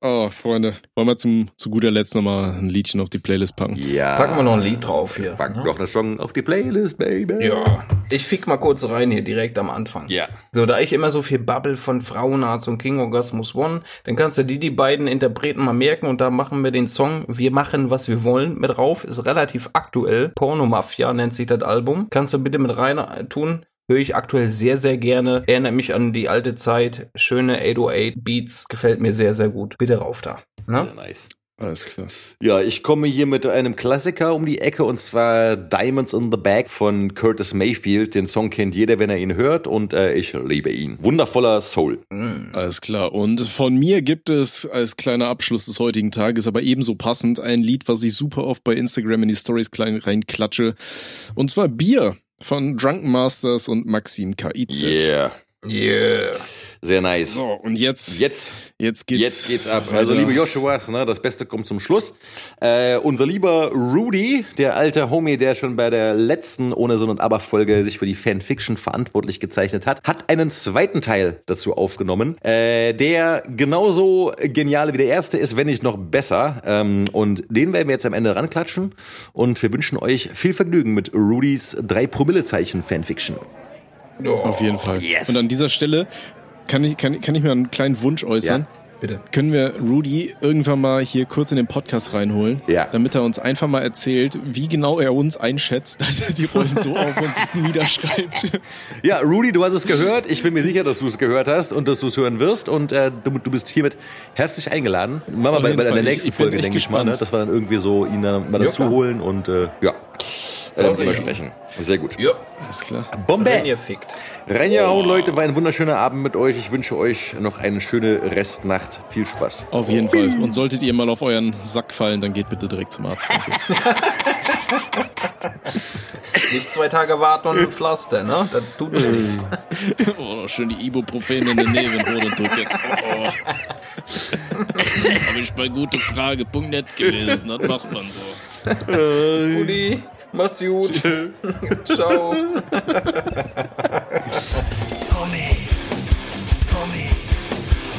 Oh, Freunde, wollen wir zum, zu guter Letzt nochmal ein Liedchen auf die Playlist packen? ja. Packen wir noch ein Lied drauf hier. Packen ne? noch eine Song auf die Playlist, Baby. Ja, ich fick mal kurz rein hier, direkt am Anfang. Ja. So, da ich immer so viel Bubble von Frauenarzt und King Orgasmus One, dann kannst du die, die beiden Interpreten mal merken und da machen wir den Song Wir machen, was wir wollen mit drauf. Ist relativ aktuell. Porno Mafia nennt sich das Album. Kannst du bitte mit rein tun. Höre ich aktuell sehr, sehr gerne. Erinnert mich an die alte Zeit. Schöne 808 Beats. Gefällt mir sehr, sehr gut. Bitte rauf da. Ja, Ne? nice. Alles klar. Ja, ich komme hier mit einem Klassiker um die Ecke und zwar Diamonds in the Bag von Curtis Mayfield. Den Song kennt jeder, wenn er ihn hört und äh, ich liebe ihn. Wundervoller Soul. Mm. Alles klar. Und von mir gibt es als kleiner Abschluss des heutigen Tages, aber ebenso passend, ein Lied, was ich super oft bei Instagram in die Stories klein reinklatsche. Und zwar Bier von Drunken Masters und Maxim KIZ. Yeah. Yeah. Sehr nice. So, und jetzt, Jetzt jetzt geht's. Jetzt geht's ab. weiter. Also, liebe Joshuas, ne, das Beste kommt zum Schluss. Äh, unser lieber Rudy, der alte Homie, der schon bei der letzten Ohne Sinn und Aber-Folge sich für die Fanfiction verantwortlich gezeichnet hat, hat einen zweiten Teil dazu aufgenommen, äh, der genauso genial wie der erste ist, wenn nicht noch besser. Ähm, und den werden wir jetzt am Ende ranklatschen. Und wir wünschen euch viel Vergnügen mit Rudys 3-Promille-Zeichen Fanfiction. Oh. Auf jeden Fall. Yes. Und an dieser Stelle kann ich, kann, kann ich mir einen kleinen Wunsch äußern. Bitte. Können wir Rudy irgendwann mal hier kurz in den Podcast reinholen, Ja. damit er uns einfach mal erzählt, wie genau er uns einschätzt, dass er die Rollen so auf uns niederschreibt. Ja, Rudy, du hast es gehört. Ich bin mir sicher, dass du es gehört hast und dass du es hören wirst. Und äh, du, du bist hiermit herzlich eingeladen. Machen wir bei, bei der nächsten Ich- ich Folge, denke ich mal, ne? dass wir dann irgendwie so ihn dann mal dazu holen und äh, ja, äh, mit mal sprechen. Sehr gut. Ja. Alles klar. Bombe! Wenn ihr fickt. Reingehauen, Leute, war ein wunderschöner Abend mit euch. Ich wünsche euch noch eine schöne Restnacht. Viel Spaß. Auf jeden Fall. Und solltet ihr mal auf euren Sack fallen, dann geht bitte direkt zum Arzt. Nicht zwei Tage warten und ein Pflaster, ne? Das tut nicht. Oh, schön die Ibuprofen in den Nebenhoden drücken. Oh. Habe ich bei gutefrage.net gelesen. Das macht man so. Rudi, macht's gut. Ciao. Tommy, Tommy,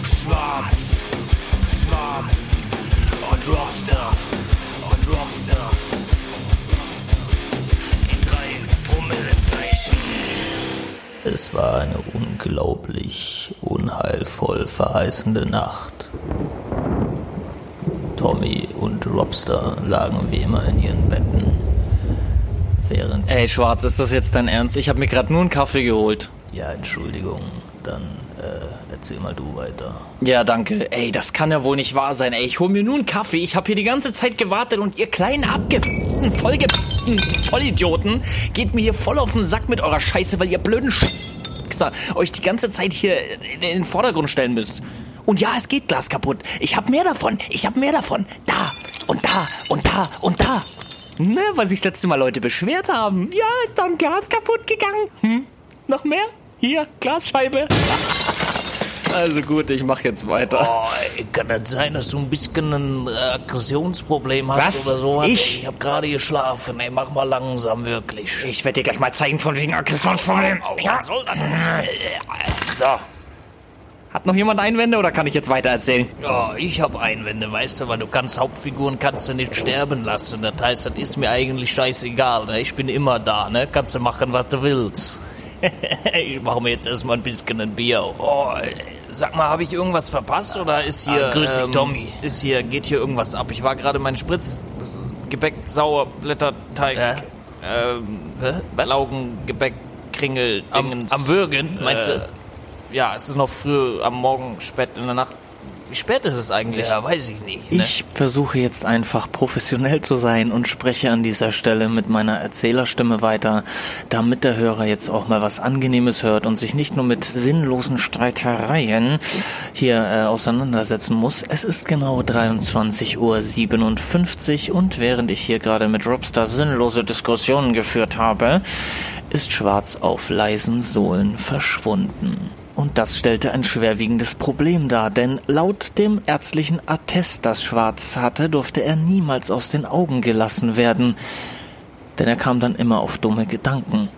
Schwarz, Schwarz und Rockstar, und Rockstar. Die drei Promillezeichen. Es war eine unglaublich unheilvoll verheißende Nacht. Tommy und Robster lagen wie immer in ihren Betten. Während. Ey, Schwarz, ist das jetzt dein Ernst? Ich habe mir gerade nur einen Kaffee geholt. Ja, Entschuldigung, dann äh, erzähl mal du weiter. Ja, danke. Ey, das kann ja wohl nicht wahr sein. Ey, ich hol mir nur einen Kaffee. Ich habe hier die ganze Zeit gewartet und ihr kleinen abgefuckten, vollgefuckten Vollidioten geht mir hier voll auf den Sack mit eurer Scheiße, weil ihr blöden Scheißer euch die ganze Zeit hier in den Vordergrund stellen müsst. Und ja, es geht Glas kaputt. Ich hab mehr davon. Ich hab mehr davon. Da und da und da und da. Ne, weil sich das letzte Mal Leute beschwert haben. Ja, ist da ein Glas kaputt gegangen. Hm? Noch mehr? Hier, Glasscheibe. Also gut, ich mach jetzt weiter. Oh, kann das sein, dass du ein bisschen ein Aggressionsproblem hast Was? oder so? Ich? Ich hab gerade geschlafen, ey, mach mal langsam, wirklich. Ich werde dir gleich mal zeigen, von wegen Aggressionsproblem. Ja. Was soll das? So. Hat noch jemand Einwände oder kann ich jetzt weiter erzählen? Ja, ich hab Einwände, weißt du, weil du kannst Hauptfiguren kannst du nicht sterben lassen. Das heißt, das ist mir eigentlich scheißegal. Ne? Ich bin immer da, ne? Kannst du machen, was du willst. ich mache mir jetzt erstmal ein bisschen ein Bier. Oh, sag mal, habe ich irgendwas verpasst oder ist hier Ah, grüß dich, ähm, Tommy. Ist hier geht hier irgendwas ab? Ich war gerade mein Spritz Gebäck Sauer Blätterteig Hä? ähm? Was? Laugengebäck Kringel Am, Dingens. am Würgen, meinst Äh, du? Ja, es ist noch früh am Morgen, spät in der Nacht. Wie spät ist es eigentlich? Ja, weiß ich nicht. Ne? Ich versuche jetzt einfach professionell zu sein und spreche an dieser Stelle mit meiner Erzählerstimme weiter, damit der Hörer jetzt auch mal was Angenehmes hört und sich nicht nur mit sinnlosen Streitereien hier äh, auseinandersetzen muss. Es ist genau 23.57 Uhr und während ich hier gerade mit Robstar sinnlose Diskussionen geführt habe, ist Schwarz auf leisen Sohlen verschwunden. Und das stellte ein schwerwiegendes Problem dar, denn laut dem ärztlichen Attest, das Schwarz hatte, durfte er niemals aus den Augen gelassen werden, denn er kam dann immer auf dumme Gedanken.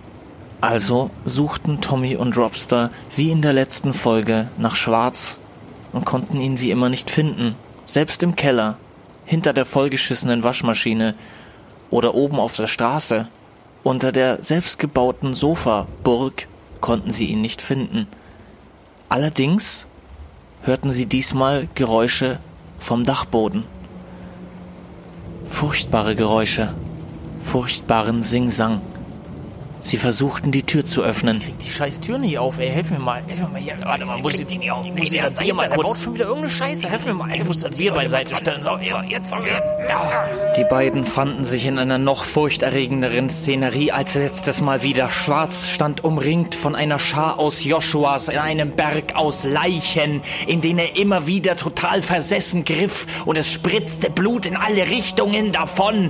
Also suchten Tommy und Robster wie in der letzten Folge nach Schwarz und konnten ihn wie immer nicht finden. Selbst im Keller, hinter der vollgeschissenen Waschmaschine oder oben auf der Straße, unter der selbstgebauten Sofaburg konnten sie ihn nicht finden. Allerdings hörten sie diesmal Geräusche vom Dachboden. Furchtbare Geräusche, furchtbaren Singsang. Sie versuchten die Tür zu öffnen. Krieg die scheiß Tür nicht auf, ey. Helf mir mal. Helf mir mal hier. Warte mal, muss ich die nicht auf. Ich muss erst hier mal kurz. Der baut schon wieder irgendeine Scheiße. Helf mir mal. Ich muss das Bier beiseite stellen. So, so, jetzt. Ja. Die beiden fanden sich in einer noch furchterregenderen Szenerie als letztes Mal wieder. Schwarz stand umringt von einer Schar aus Joshuas in einem Berg aus Leichen, in den er immer wieder total versessen griff und es spritzte Blut in alle Richtungen davon.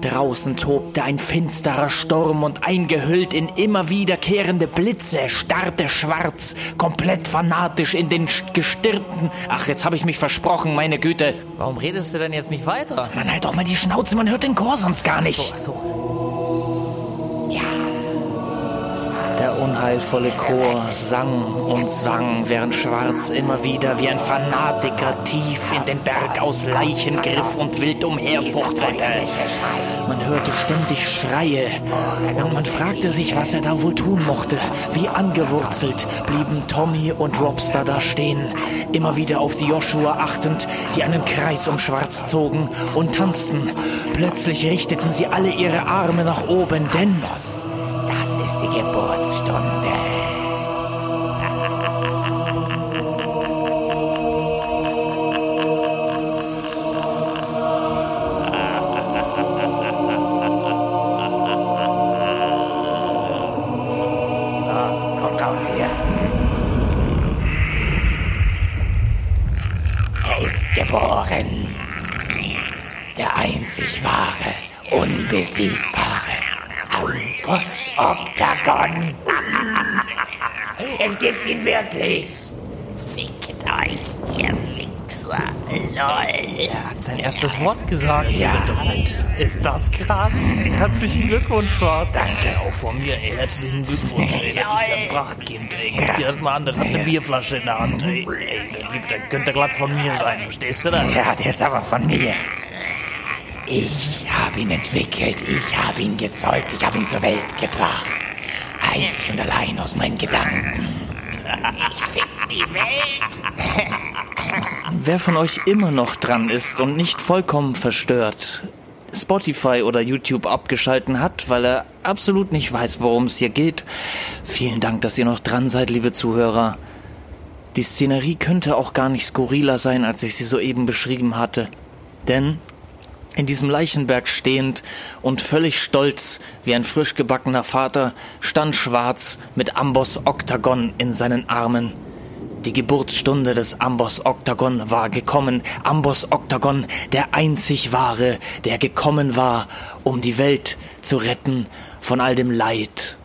Draußen tobte ein finsterer Sturm und eingehüllt in immer wiederkehrende Blitze starrte Schwarz, komplett fanatisch in den Gestirnten. Ach, jetzt habe ich mich versprochen, meine Güte. Warum redest du denn jetzt nicht weiter? Man halt doch mal die Schnauze, man hört den Chor sonst gar nicht. So, ach so. Der unheilvolle Chor sang und sang, während Schwarz immer wieder wie ein Fanatiker tief in den Berg aus Leichen griff und wild umherfuchtete. Man hörte ständig Schreie und man fragte sich, was er da wohl tun mochte. Wie angewurzelt blieben Tommy und Robster da stehen, immer wieder auf die Joshua achtend, die einen Kreis um Schwarz zogen und tanzten. Plötzlich richteten sie alle ihre Arme nach oben, denn Das ist die Geburtsstunde. Komm raus hier. Er ist geboren. Der einzig wahre, unbesiegbare Ambos Oktagon. Es gibt ihn wirklich. Fickt euch, ihr Wichser. Lol. Er hat sein erstes Wort gesagt. Ja. Verdammt. Ist das krass? Herzlichen Glückwunsch, Schwarz. Danke. Auch von mir, ey. Herzlichen Glückwunsch, ey. Das ist ja ein Prachtkind, ey. Guck dir das mal an, das hat eine Bierflasche in der Hand, ey. ey der, der könnte glatt von mir sein, verstehst du das? Ja, der ist aber von mir. Ich habe ihn entwickelt, ich habe ihn gezeugt, ich habe ihn zur Welt gebracht. Einzig und allein aus meinen Gedanken. Ich fick die Welt. Wer von euch immer noch dran ist und nicht vollkommen verstört, Spotify oder YouTube abgeschalten hat, weil er absolut nicht weiß, worum es hier geht, vielen Dank, dass ihr noch dran seid, liebe Zuhörer. Die Szenerie könnte auch gar nicht skurriler sein, als ich sie soeben beschrieben hatte. Denn in diesem Leichenberg stehend und völlig stolz wie ein frisch gebackener Vater stand Schwarz mit Amboss Oktagon in seinen Armen. Die Geburtsstunde des Amboss Oktagon war gekommen. Amboss Oktagon, der einzig wahre, der gekommen war, um die Welt zu retten von all dem Leid.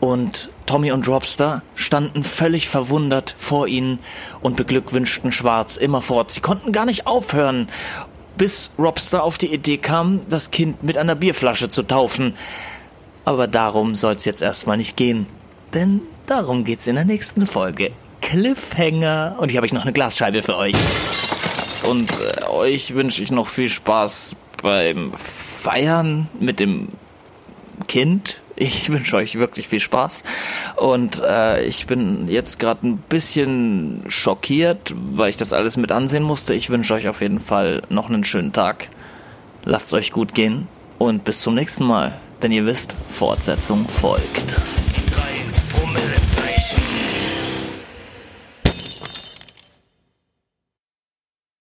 Und Tommy und Robster standen völlig verwundert vor ihnen und beglückwünschten Schwarz immerfort. Sie konnten gar nicht aufhören, bis Robster auf die Idee kam, das Kind mit einer Bierflasche zu taufen. Aber darum soll's jetzt erstmal nicht gehen. Denn darum geht's in der nächsten Folge. Cliffhanger. Und hier habe ich noch eine Glasscheibe für euch. Und äh, euch wünsche ich noch viel Spaß beim Feiern mit dem Kind. Ich wünsche euch wirklich viel Spaß. Und äh, ich bin jetzt gerade ein bisschen schockiert, weil ich das alles mit ansehen musste. Ich wünsche euch auf jeden Fall noch einen schönen Tag. Lasst euch gut gehen und bis zum nächsten Mal. Denn ihr wisst, Fortsetzung folgt.